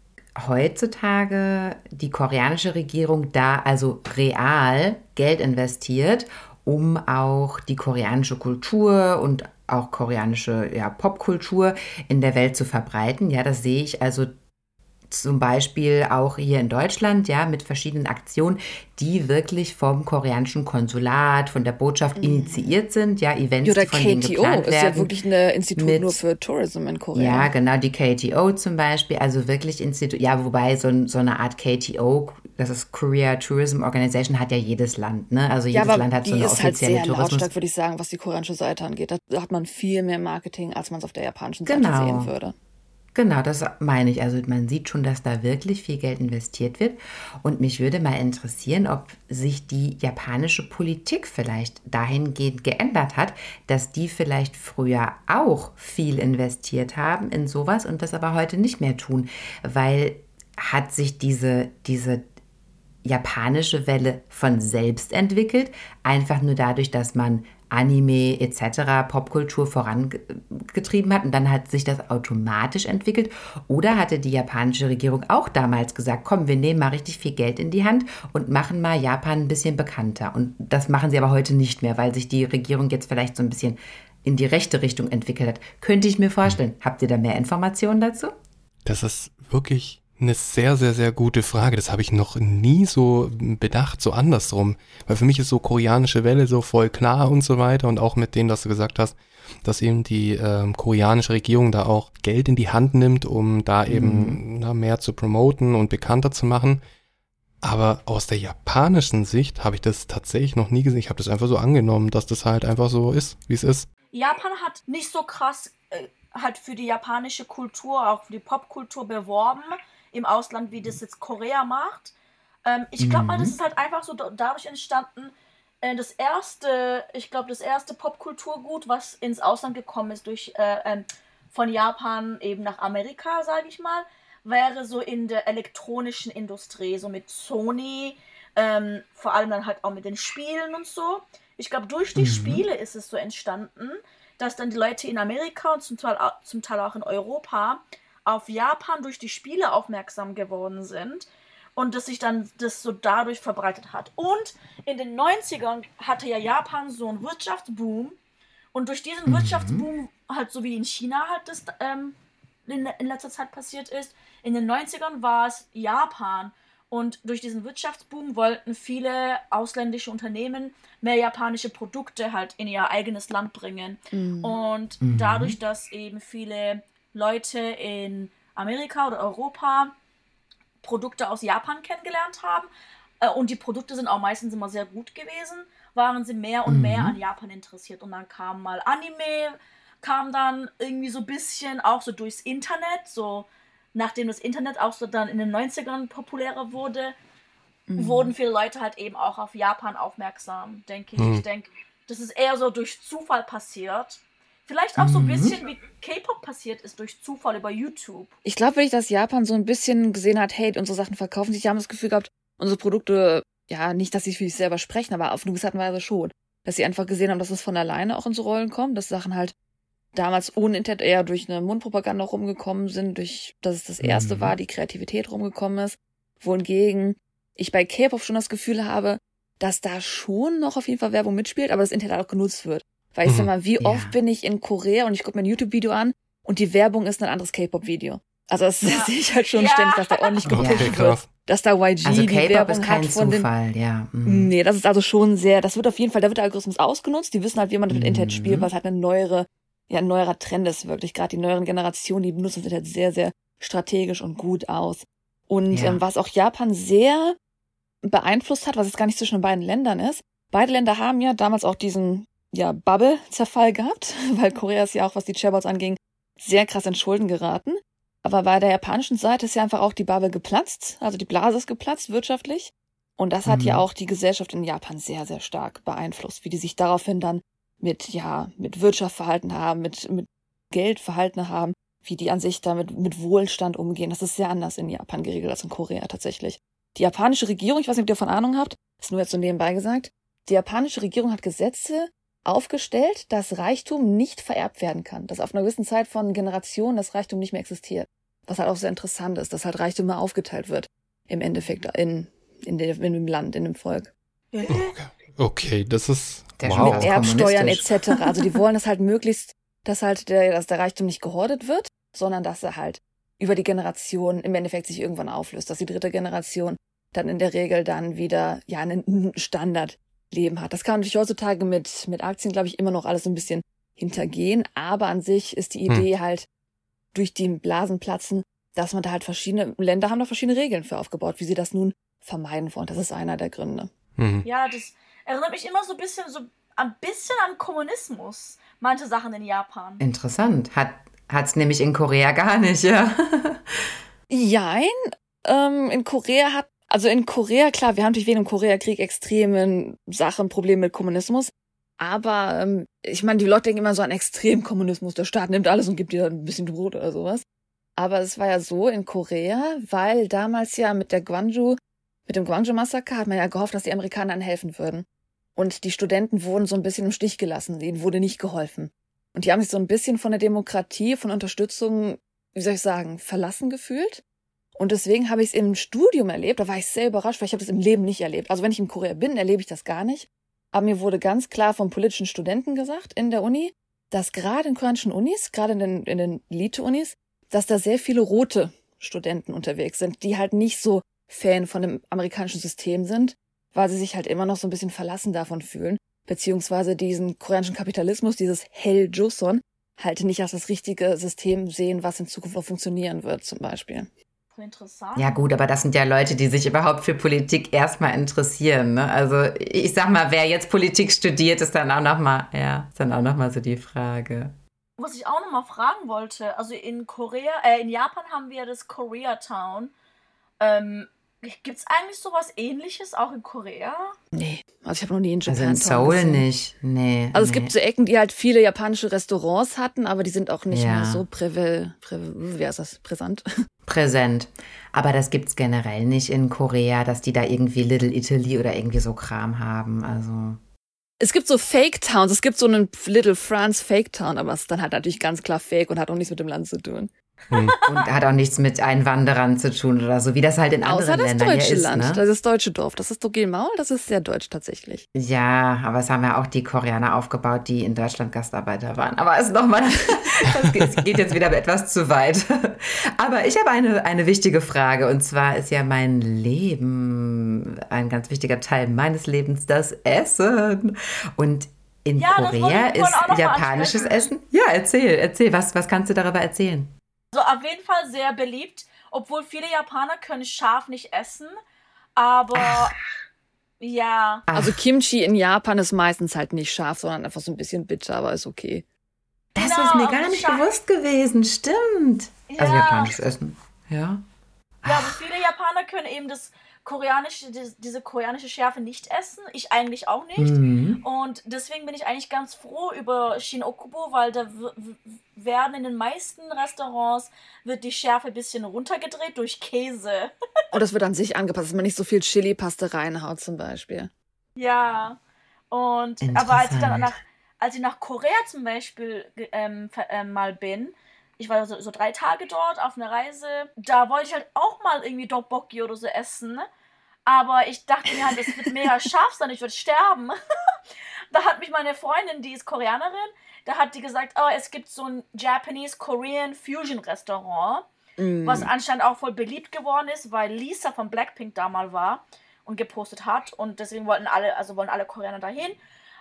heutzutage die koreanische Regierung da also real Geld investiert, um auch die koreanische Kultur und auch koreanische ja, Popkultur in der Welt zu verbreiten. Ja, das sehe ich also zum Beispiel auch hier in Deutschland, ja, mit verschiedenen Aktionen, die wirklich vom koreanischen Konsulat, von der Botschaft mhm. initiiert sind, ja, Events, Oder die von KTO denen geplant ist ja wirklich ein Institut mit, nur für Tourism in Korea. Ja, genau, die KTO zum Beispiel, also wirklich Institut, ja, wobei so, so eine Art KTO, das ist Korea Tourism Organization, hat ja jedes Land, ne, also jedes ja, Land hat so eine offizielle ist halt sehr Tourismus. lautstark, würde ich sagen, was die koreanische Seite angeht. Da hat man viel mehr Marketing, als man es auf der japanischen Seite genau. sehen würde. Genau, das meine ich. Also man sieht schon, dass da wirklich viel Geld investiert wird. Und mich würde mal interessieren, ob sich die japanische Politik vielleicht dahingehend geändert hat, dass die vielleicht früher auch viel investiert haben in sowas und das aber heute nicht mehr tun. Weil hat sich diese, diese japanische Welle von selbst entwickelt, einfach nur dadurch, dass man Anime etc., Popkultur vorangetrieben hat und dann hat sich das automatisch entwickelt? Oder hatte die japanische Regierung auch damals gesagt, komm, wir nehmen mal richtig viel Geld in die Hand und machen mal Japan ein bisschen bekannter? Und das machen sie aber heute nicht mehr, weil sich die Regierung jetzt vielleicht so ein bisschen in die rechte Richtung entwickelt hat. Könnte ich mir vorstellen. Habt ihr da mehr Informationen dazu? Das ist wirklich eine sehr, sehr, sehr gute Frage. Das habe ich noch nie so bedacht, so andersrum. Weil für mich ist so koreanische Welle so voll klar und so weiter. Und auch mit dem, dass du gesagt hast, dass eben die ähm, koreanische Regierung da auch Geld in die Hand nimmt, um da eben mhm. na, mehr zu promoten und bekannter zu machen. Aber aus der japanischen Sicht habe ich das tatsächlich noch nie gesehen. Ich habe das einfach so angenommen, dass das halt einfach so ist, wie es ist. Japan hat nicht so krass äh, halt für die japanische Kultur, auch für die Popkultur beworben im Ausland, wie das jetzt Korea macht. Ähm, ich glaube mal, das mhm. ist halt einfach so dadurch entstanden, äh, das erste, ich glaube, das erste Popkulturgut, was ins Ausland gekommen ist, durch äh, ähm, von Japan eben nach Amerika, sage ich mal, wäre so in der elektronischen Industrie, so mit Sony, ähm, vor allem dann halt auch mit den Spielen und so. Ich glaube, durch die mhm. Spiele ist es so entstanden, dass dann die Leute in Amerika und zum Teil, zum Teil auch in Europa auf Japan durch die Spiele aufmerksam geworden sind und dass sich dann das so dadurch verbreitet hat. Und in den 90ern hatte ja Japan so einen Wirtschaftsboom und durch diesen mhm. Wirtschaftsboom, halt so wie in China halt das ähm, in, in letzter Zeit passiert ist, in den 90ern war es Japan. Und durch diesen Wirtschaftsboom wollten viele ausländische Unternehmen mehr japanische Produkte halt in ihr eigenes Land bringen. Mhm. Und mhm. dadurch, dass eben viele Leute in Amerika oder Europa Produkte aus Japan kennengelernt haben äh, und die Produkte sind auch meistens immer sehr gut gewesen, waren sie mehr und mhm. mehr an Japan interessiert. Und dann kam mal Anime, kam dann irgendwie so ein bisschen auch so durchs Internet, so nachdem das Internet auch so dann in den 90ern populärer wurde, mhm. wurden viele Leute halt eben auch auf Japan aufmerksam, denke ich. Mhm. Ich denke, das ist eher so durch Zufall passiert Vielleicht auch so ein mhm. bisschen wie K-Pop passiert ist durch Zufall über YouTube. Ich glaube wirklich, dass Japan so ein bisschen gesehen hat, hey, unsere Sachen verkaufen sich. Die haben das Gefühl gehabt, unsere Produkte, ja, nicht, dass sie für sich selber sprechen, aber auf eine gewisse Art und Weise schon. Dass sie einfach gesehen haben, dass es von alleine auch in so Rollen kommt, dass Sachen halt damals ohne Internet eher durch eine Mundpropaganda rumgekommen sind, durch, dass es das erste mhm. war, die Kreativität rumgekommen ist. Wohingegen ich bei K-Pop schon das Gefühl habe, dass da schon noch auf jeden Fall Werbung mitspielt, aber das Internet auch genutzt wird. Weil ich sag mhm. mal, wie oft ja. bin ich in Korea und ich gucke mir ein YouTube-Video an und die Werbung ist ein anderes K-Pop-Video. Also das ja. sehe ich halt schon ja. ständig, dass da ordentlich gepusht okay, wird. Dass da YG also die Werbung hat von Zufall, den, ja. Mhm. Nee, das ist also schon sehr, das wird auf jeden Fall, da wird der Algorithmus ausgenutzt. Die wissen halt, wie man mit mhm. Internet spielt, was halt eine neuere, ja, ein neuerer Trend ist wirklich. Gerade die neueren Generationen, die benutzen das Internet sehr, sehr strategisch und gut aus. Und ja. ähm, was auch Japan sehr beeinflusst hat, was jetzt gar nicht zwischen den beiden Ländern ist. Beide Länder haben ja damals auch diesen ja, Bubble-Zerfall gehabt, weil Korea ist ja auch, was die Chairbots anging, sehr krass in Schulden geraten. Aber bei der japanischen Seite ist ja einfach auch die Bubble geplatzt, also die Blase ist geplatzt wirtschaftlich. Und das hat mhm. ja auch die Gesellschaft in Japan sehr, sehr stark beeinflusst, wie die sich daraufhin dann mit, ja, mit Wirtschaft verhalten haben, mit, mit Geld verhalten haben, wie die an sich damit mit Wohlstand umgehen. Das ist sehr anders in Japan geregelt als in Korea tatsächlich. Die japanische Regierung, ich weiß nicht, ob ihr davon Ahnung habt, ist nur jetzt so nebenbei gesagt, die japanische Regierung hat Gesetze, aufgestellt, dass Reichtum nicht vererbt werden kann, dass auf einer gewissen Zeit von Generationen das Reichtum nicht mehr existiert. Was halt auch sehr interessant ist, dass halt Reichtum mehr aufgeteilt wird im Endeffekt in, in, dem, in dem Land, in dem Volk. Okay, okay das ist der wow. mit Erbsteuern etc. Also die wollen das halt möglichst, dass halt der, dass der Reichtum nicht gehortet wird, sondern dass er halt über die Generation im Endeffekt sich irgendwann auflöst, dass die dritte Generation dann in der Regel dann wieder ja einen Standard Leben hat. Das kann man natürlich heutzutage mit, mit Aktien, glaube ich, immer noch alles ein bisschen hintergehen. Aber an sich ist die Idee hm. halt durch die Blasenplatzen, dass man da halt verschiedene Länder haben da verschiedene Regeln für aufgebaut, wie sie das nun vermeiden wollen. Das ist einer der Gründe. Mhm. Ja, das erinnert mich immer so ein bisschen so ein bisschen an Kommunismus. Manche Sachen in Japan. Interessant. Hat Hat es nämlich in Korea gar nicht, ja. Jein. Ähm, in Korea hat, also in Korea, klar, wir haben natürlich wegen dem Koreakrieg extreme Sachen, Probleme mit Kommunismus. Aber ähm, ich meine, die Leute denken immer so an Extremkommunismus. Der Staat nimmt alles und gibt dir ein bisschen Brot oder sowas. Aber es war ja so in Korea, weil damals ja mit der Gwangju, mit dem Gwangju-Massaker hat man ja gehofft, dass die Amerikaner helfen würden. Und die Studenten wurden so ein bisschen im Stich gelassen. Ihnen wurde nicht geholfen. Und die haben sich so ein bisschen von der Demokratie, von Unterstützung, wie soll ich sagen, verlassen gefühlt. Und deswegen habe ich es im Studium erlebt. Da war ich sehr überrascht, weil ich habe das im Leben nicht erlebt. Also wenn ich in Korea bin, erlebe ich das gar nicht. Aber mir wurde ganz klar von politischen Studenten gesagt in der Uni, dass gerade in koreanischen Unis, gerade in den, in den Elite-Unis, dass da sehr viele rote Studenten unterwegs sind, die halt nicht so Fan von dem amerikanischen System sind, weil sie sich halt immer noch so ein bisschen verlassen davon fühlen, beziehungsweise diesen koreanischen Kapitalismus, dieses Hell Joseon, halt nicht als das richtige System sehen, was in Zukunft auch funktionieren wird, zum Beispiel interessant. Ja gut, aber das sind ja Leute, die sich überhaupt für Politik erstmal interessieren. Ne? Also ich sag mal, wer jetzt Politik studiert, ist dann auch noch mal, ja, ist dann auch noch mal so die Frage. Was ich auch noch mal fragen wollte, also in Korea, äh, in Japan haben wir das Koreatown. Ähm, Gibt es eigentlich sowas ähnliches auch in Korea? Nee, also ich habe noch nie in Japan. Also in Seoul gesehen. nicht, nee. Also nee. es gibt so Ecken, die halt viele japanische Restaurants hatten, aber die sind auch nicht ja. mehr so prävel, prävel, wie heißt das, präsent. Präsent. Aber das gibt's generell nicht in Korea, dass die da irgendwie Little Italy oder irgendwie so Kram haben, also. Es gibt so Fake Towns, es gibt so einen Little France Fake Town, aber es ist dann halt natürlich ganz klar fake und hat auch nichts mit dem Land zu tun. Hm. Und hat auch nichts mit Einwanderern zu tun oder so, wie das halt in anderen Außer Ländern das deutsche ist. Land, ne? das ist das deutsche Dorf. Das ist Maul, das ist sehr deutsch tatsächlich. Ja, aber es haben ja auch die Koreaner aufgebaut, die in Deutschland Gastarbeiter waren. Aber es nochmal, das geht jetzt wieder etwas zu weit. Aber ich habe eine, eine wichtige Frage und zwar ist ja mein Leben, ein ganz wichtiger Teil meines Lebens, das Essen. Und in ja, Korea ist japanisches Essen? Ja, erzähl, erzähl. Was, was kannst du darüber erzählen? Also auf jeden Fall sehr beliebt, obwohl viele Japaner können scharf nicht essen, aber Ach. ja. Also Kimchi in Japan ist meistens halt nicht scharf, sondern einfach so ein bisschen bitter, aber ist okay. Das genau, ist mir gar nicht scharf. bewusst gewesen, stimmt. Also ja. Also japanisches Essen, ja. Ja, aber viele Japaner können eben das koreanische, diese koreanische Schärfe nicht essen. Ich eigentlich auch nicht. Mhm. Und deswegen bin ich eigentlich ganz froh über Shin Okubo, weil da werden in den meisten Restaurants wird die Schärfe ein bisschen runtergedreht durch Käse. Und das wird an sich angepasst, dass man nicht so viel Chili-Paste reinhaut zum Beispiel. Ja. Und aber als ich dann nach, als ich nach Korea zum Beispiel ähm, äh, mal bin, ich war so, so, drei Tage dort auf einer Reise. Da wollte ich halt auch mal irgendwie Dokboki oder so essen. Aber ich dachte mir halt, das wird mega scharf sein, ich würde sterben. da hat mich meine Freundin, die ist Koreanerin, da hat die gesagt, oh, es gibt so ein Japanese-Korean Fusion Restaurant, mm. was anscheinend auch voll beliebt geworden ist, weil Lisa von Blackpink da mal war und gepostet hat und deswegen wollten alle, also wollen alle Koreaner dahin.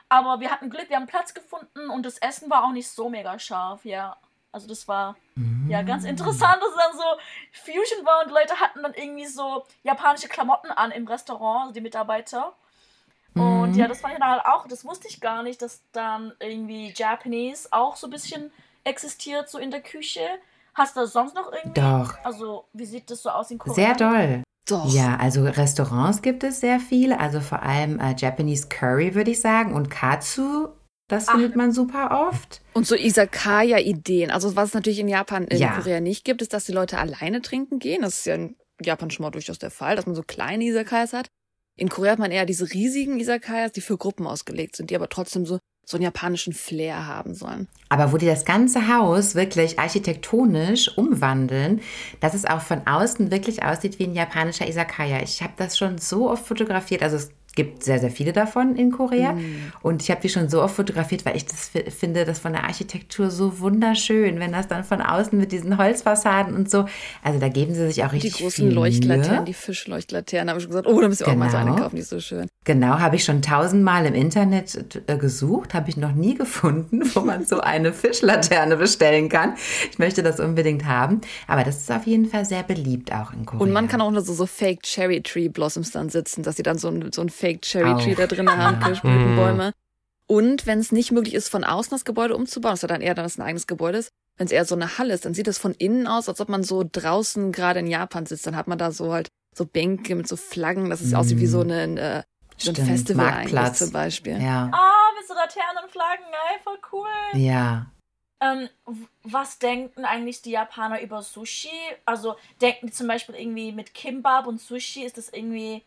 Aber wir hatten Glück, wir haben Platz gefunden und das Essen war auch nicht so mega scharf, ja. Also das war mm. ja ganz interessant, dass es dann so Fusion war und Leute hatten dann irgendwie so japanische Klamotten an im Restaurant, also die Mitarbeiter. Und ja, mhm. das fand ich dann halt auch, das wusste ich gar nicht, dass dann irgendwie Japanese auch so ein bisschen existiert, so in der Küche. Hast du das sonst noch irgendwie? Doch. Also, wie sieht das so aus in Korea? Sehr doll. Doch. Ja, also Restaurants gibt es sehr viele, also vor allem äh, Japanese Curry, würde ich sagen, und Katsu das findet Ach. man super oft. Und so Isakaya-Ideen. Also was es natürlich in Japan, in ja. Korea nicht gibt, ist, dass die Leute alleine trinken gehen. Das ist ja in Japan schon mal durchaus der Fall, dass man so kleine Isakayas hat. In Korea hat man eher diese riesigen Isakayas, die für Gruppen ausgelegt sind, die aber trotzdem so so einen japanischen Flair haben sollen. Aber wo die das ganze Haus wirklich architektonisch umwandeln, dass es auch von außen wirklich aussieht wie ein japanischer Isakaya. Ich habe das schon so oft fotografiert. Also es gibt sehr, sehr viele davon in Korea. Mm. Und ich habe die schon so oft fotografiert, weil ich das finde, das von der Architektur so wunderschön, wenn das dann von außen mit diesen Holzfassaden und so. Also da geben sie sich auch richtig Die großen Leuchtlaternen, die Fischleuchtlaternen, habe ich schon gesagt, oh, da müssen wir genau. auch mal so eine genau. kaufen, die ist so schön. Genau, habe ich schon tausendmal im Internet äh, gesucht, habe ich noch nie gefunden, wo man so eine Fischlaterne bestellen kann. Ich möchte das unbedingt haben. Aber das ist auf jeden Fall sehr beliebt auch in Korea. Und man kann auch nur so, so Fake Cherry Tree Blossoms dann sitzen, dass sie dann so ein, so ein Fake Fake Cherry Tree da drin haben, Kirschblütenbäume. Und wenn es nicht möglich ist, von außen das Gebäude umzubauen, das ja dann eher, dass es ein eigenes Gebäude ist, wenn es eher so eine Halle ist, dann sieht es von innen aus, als ob man so draußen gerade in Japan sitzt. Dann hat man da so halt so Bänke mit so Flaggen, dass es mm. aussieht wie so ein, äh, so ein Festival Marktplatz. eigentlich zum Beispiel. Ja. Ah, mit so Laternen und Flaggen, ey, voll cool. Ja. Ähm, was denken eigentlich die Japaner über Sushi? Also denken die zum Beispiel irgendwie mit Kimbab und Sushi, ist das irgendwie,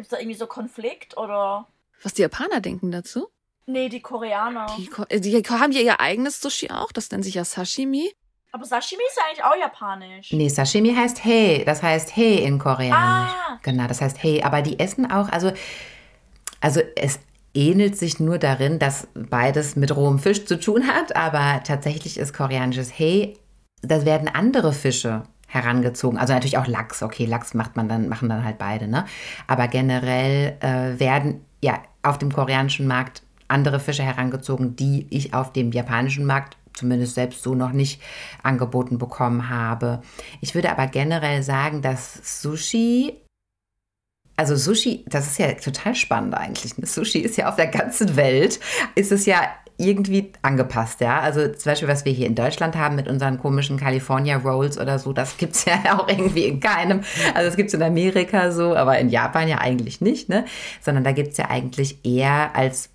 gibt es da irgendwie so Konflikt oder? Was die Japaner denken dazu? Nee, die Koreaner. Die, äh, die haben ja ihr eigenes Sushi auch, das nennt sich ja Sashimi. Aber Sashimi ist ja eigentlich auch japanisch. Nee, Sashimi heißt Hey, das heißt Hey in Koreanisch. Ah. Genau, das heißt Hey, aber die essen auch, also, also es ähnelt sich nur darin, dass beides mit rohem Fisch zu tun hat, aber tatsächlich ist koreanisches Hey, das werden andere Fische herangezogen. Also natürlich auch Lachs. Okay, Lachs macht man dann, machen dann halt beide, ne? Aber generell äh, werden ja auf dem koreanischen Markt andere Fische herangezogen, die ich auf dem japanischen Markt zumindest selbst so noch nicht angeboten bekommen habe. Ich würde aber generell sagen, dass Sushi also Sushi, das ist ja total spannend eigentlich. Ne? Sushi ist ja auf der ganzen Welt, ist es ja irgendwie angepasst, ja. Also zum Beispiel, was wir hier in Deutschland haben mit unseren komischen California Rolls oder so, das gibt es ja auch irgendwie in keinem. Also es gibt es in Amerika so, aber in Japan ja eigentlich nicht, ne? Sondern da gibt es ja eigentlich eher als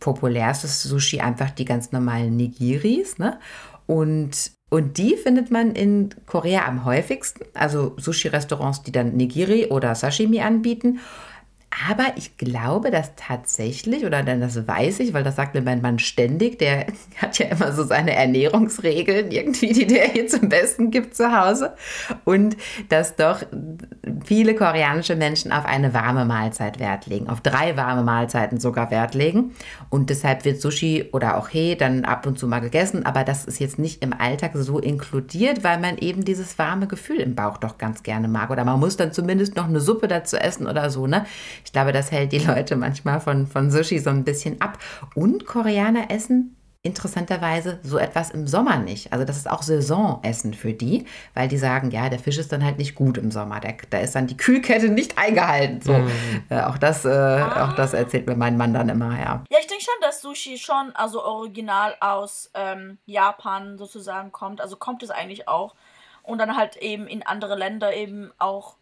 populärstes Sushi einfach die ganz normalen Nigiris. Ne? Und, und die findet man in Korea am häufigsten. Also Sushi-Restaurants, die dann Nigiri oder Sashimi anbieten. Aber ich glaube, dass tatsächlich, oder dann das weiß ich, weil das sagt mir mein Mann ständig, der hat ja immer so seine Ernährungsregeln irgendwie, die der hier zum Besten gibt zu Hause. Und dass doch viele koreanische Menschen auf eine warme Mahlzeit Wert legen, auf drei warme Mahlzeiten sogar Wert legen. Und deshalb wird Sushi oder auch He dann ab und zu mal gegessen, aber das ist jetzt nicht im Alltag so inkludiert, weil man eben dieses warme Gefühl im Bauch doch ganz gerne mag. Oder man muss dann zumindest noch eine Suppe dazu essen oder so, ne? Ich glaube, das hält die Leute manchmal von, von Sushi so ein bisschen ab. Und Koreaner essen interessanterweise so etwas im Sommer nicht. Also das ist auch Saisonessen für die, weil die sagen, ja, der Fisch ist dann halt nicht gut im Sommer. Der, da ist dann die Kühlkette nicht eingehalten. So. Mhm. Äh, auch, das, äh, ah. auch das erzählt mir mein Mann dann immer, ja. Ja, ich denke schon, dass Sushi schon also original aus ähm, Japan sozusagen kommt. Also kommt es eigentlich auch. Und dann halt eben in andere Länder eben auch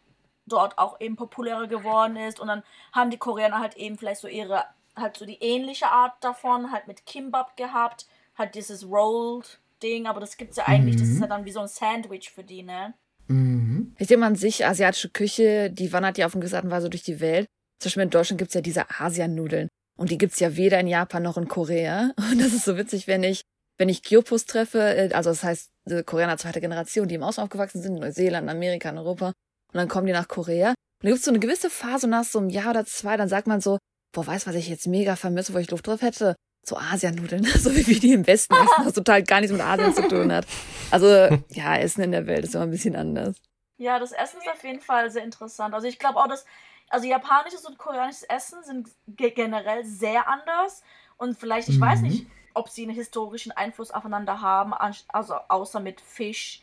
dort auch eben populärer geworden ist. Und dann haben die Koreaner halt eben vielleicht so ihre, halt so die ähnliche Art davon, halt mit Kimbap gehabt, halt dieses Rolled Ding, aber das gibt's ja eigentlich, mhm. das ist ja dann wie so ein Sandwich für die, ne? Mhm. Ich denke mal an sich, asiatische Küche, die wandert ja auf eine gewisse Art und Weise durch die Welt. Zum Beispiel in Deutschland gibt's ja diese Asianudeln. Und die gibt's ja weder in Japan noch in Korea. Und das ist so witzig, wenn ich, wenn ich Gyopus treffe, äh, also das heißt Koreaner zweiter Generation, die im Ausland aufgewachsen sind, in Neuseeland, Amerika, in Europa. Und dann kommen die nach Korea. Und dann gibt es so eine gewisse Phase nach so einem Jahr oder zwei, dann sagt man so, boah, weißt du, was ich jetzt mega vermisse, wo ich Luft drauf hätte? So Asianudeln, so wie wir die im Westen essen, was total gar nichts mit Asien zu tun hat. Also, ja, Essen in der Welt ist immer ein bisschen anders. Ja, das Essen ist auf jeden Fall sehr interessant. Also ich glaube auch, dass, also japanisches und koreanisches Essen sind generell sehr anders. Und vielleicht, ich mhm. weiß nicht, ob sie einen historischen Einfluss aufeinander haben, also außer mit Fisch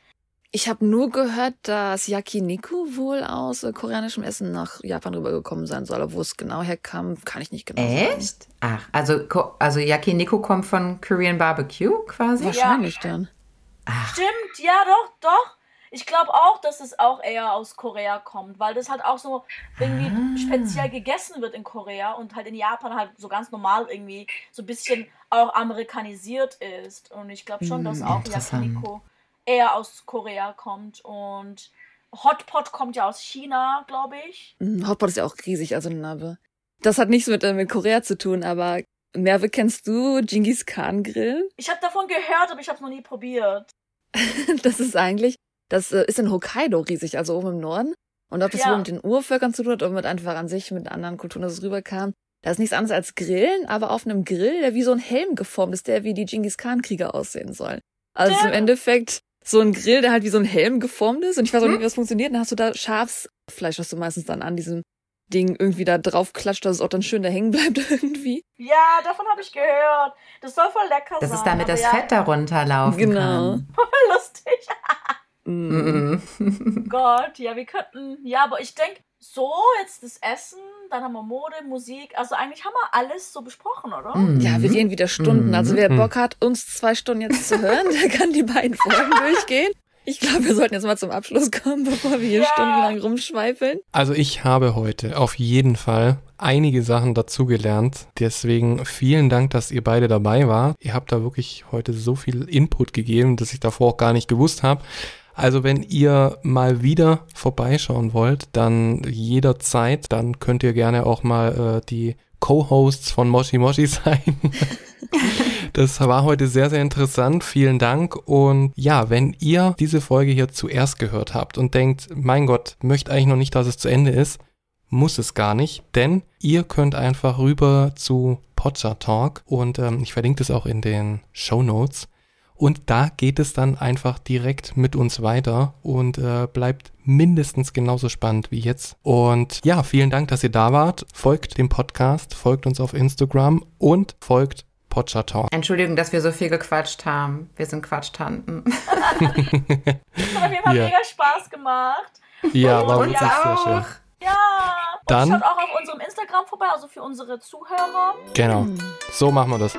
ich habe nur gehört, dass Yakiniku wohl aus äh, koreanischem Essen nach Japan rübergekommen sein soll. Aber wo es genau herkam, kann ich nicht genau Echt? sagen. Ach, also, also Yakiniku kommt von Korean Barbecue quasi? Wahrscheinlich ja. dann. Ach. Stimmt, ja, doch, doch. Ich glaube auch, dass es auch eher aus Korea kommt, weil das halt auch so irgendwie ah. speziell gegessen wird in Korea und halt in Japan halt so ganz normal irgendwie so ein bisschen auch amerikanisiert ist. Und ich glaube schon, dass hm, auch Yakiniku eher aus Korea kommt und Hotpot kommt ja aus China, glaube ich. Mhm, Hotpot ist ja auch riesig, also Nabe. Das hat nichts mit, äh, mit Korea zu tun, aber Merve, kennst du Genghis Khan Grill? Ich habe davon gehört, aber ich habe es noch nie probiert. das ist eigentlich, das äh, ist in Hokkaido riesig, also oben im Norden. Und ob das ja. wohl mit den Urvölkern zu tun hat oder mit einfach an sich, mit anderen Kulturen, dass es rüberkam, da ist nichts anderes als Grillen, aber auf einem Grill, der wie so ein Helm geformt ist, der wie die Genghis Khan Krieger aussehen soll. Also ja. im Endeffekt so ein Grill, der halt wie so ein Helm geformt ist. Und ich weiß auch nicht, hm? wie das funktioniert. Dann hast du da Schafsfleisch, was du meistens dann an diesem Ding irgendwie da drauf klatscht, dass es auch dann schön da hängen bleibt irgendwie. Ja, davon habe ich gehört. Das soll voll lecker das sein. Das ist damit das ja. Fett darunter laufen genau. kann. Voll lustig. mm. Gott, ja, wir könnten. Ja, aber ich denke, so jetzt das Essen, dann haben wir Mode, Musik. Also eigentlich haben wir alles so besprochen, oder? Mhm. Ja, wir gehen wieder Stunden. Also wer Mhm. Bock hat, uns zwei Stunden jetzt zu hören, der kann die beiden Folgen durchgehen. Ich glaube, wir sollten jetzt mal zum Abschluss kommen, bevor wir hier Ja. stundenlang rumschweifeln. Also ich habe heute auf jeden Fall einige Sachen dazugelernt. Deswegen vielen Dank, dass ihr beide dabei wart. Ihr habt da wirklich heute so viel Input gegeben, dass ich davor auch gar nicht gewusst habe. Also wenn ihr mal wieder vorbeischauen wollt, dann jederzeit, dann könnt ihr gerne auch mal äh, die Co-Hosts von Moshi Moshi sein. Das war heute sehr, sehr interessant. Vielen Dank. Und ja, wenn ihr diese Folge hier zuerst gehört habt und denkt, mein Gott, möchte eigentlich noch nicht, dass es zu Ende ist, muss es gar nicht, denn ihr könnt einfach rüber zu Podstar Talk und ähm, ich verlinke das auch in den Show Notes. Und da geht es dann einfach direkt mit uns weiter und äh, bleibt mindestens genauso spannend wie jetzt. Und ja, vielen Dank, dass ihr da wart. Folgt dem Podcast, folgt uns auf Instagram und folgt Talk. Entschuldigung, dass wir so viel gequatscht haben. Wir sind Quatschtanten. Das hat auf jeden Fall Ja. mega Spaß gemacht. Ja, war wirklich sehr schön. Ja. Und Dann- schaut auch auf unserem Instagram vorbei, also für unsere Zuhörer. Genau, so machen wir das.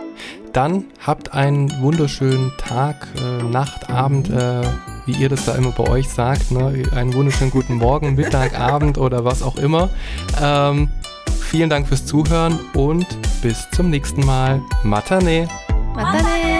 Dann habt einen wunderschönen Tag, äh, Nacht, Abend, äh, wie ihr das da immer bei euch sagt. Ne? Einen wunderschönen guten Morgen, Mittag, Abend oder was auch immer. Ähm, vielen Dank fürs Zuhören und bis zum nächsten Mal. Matane! Matane!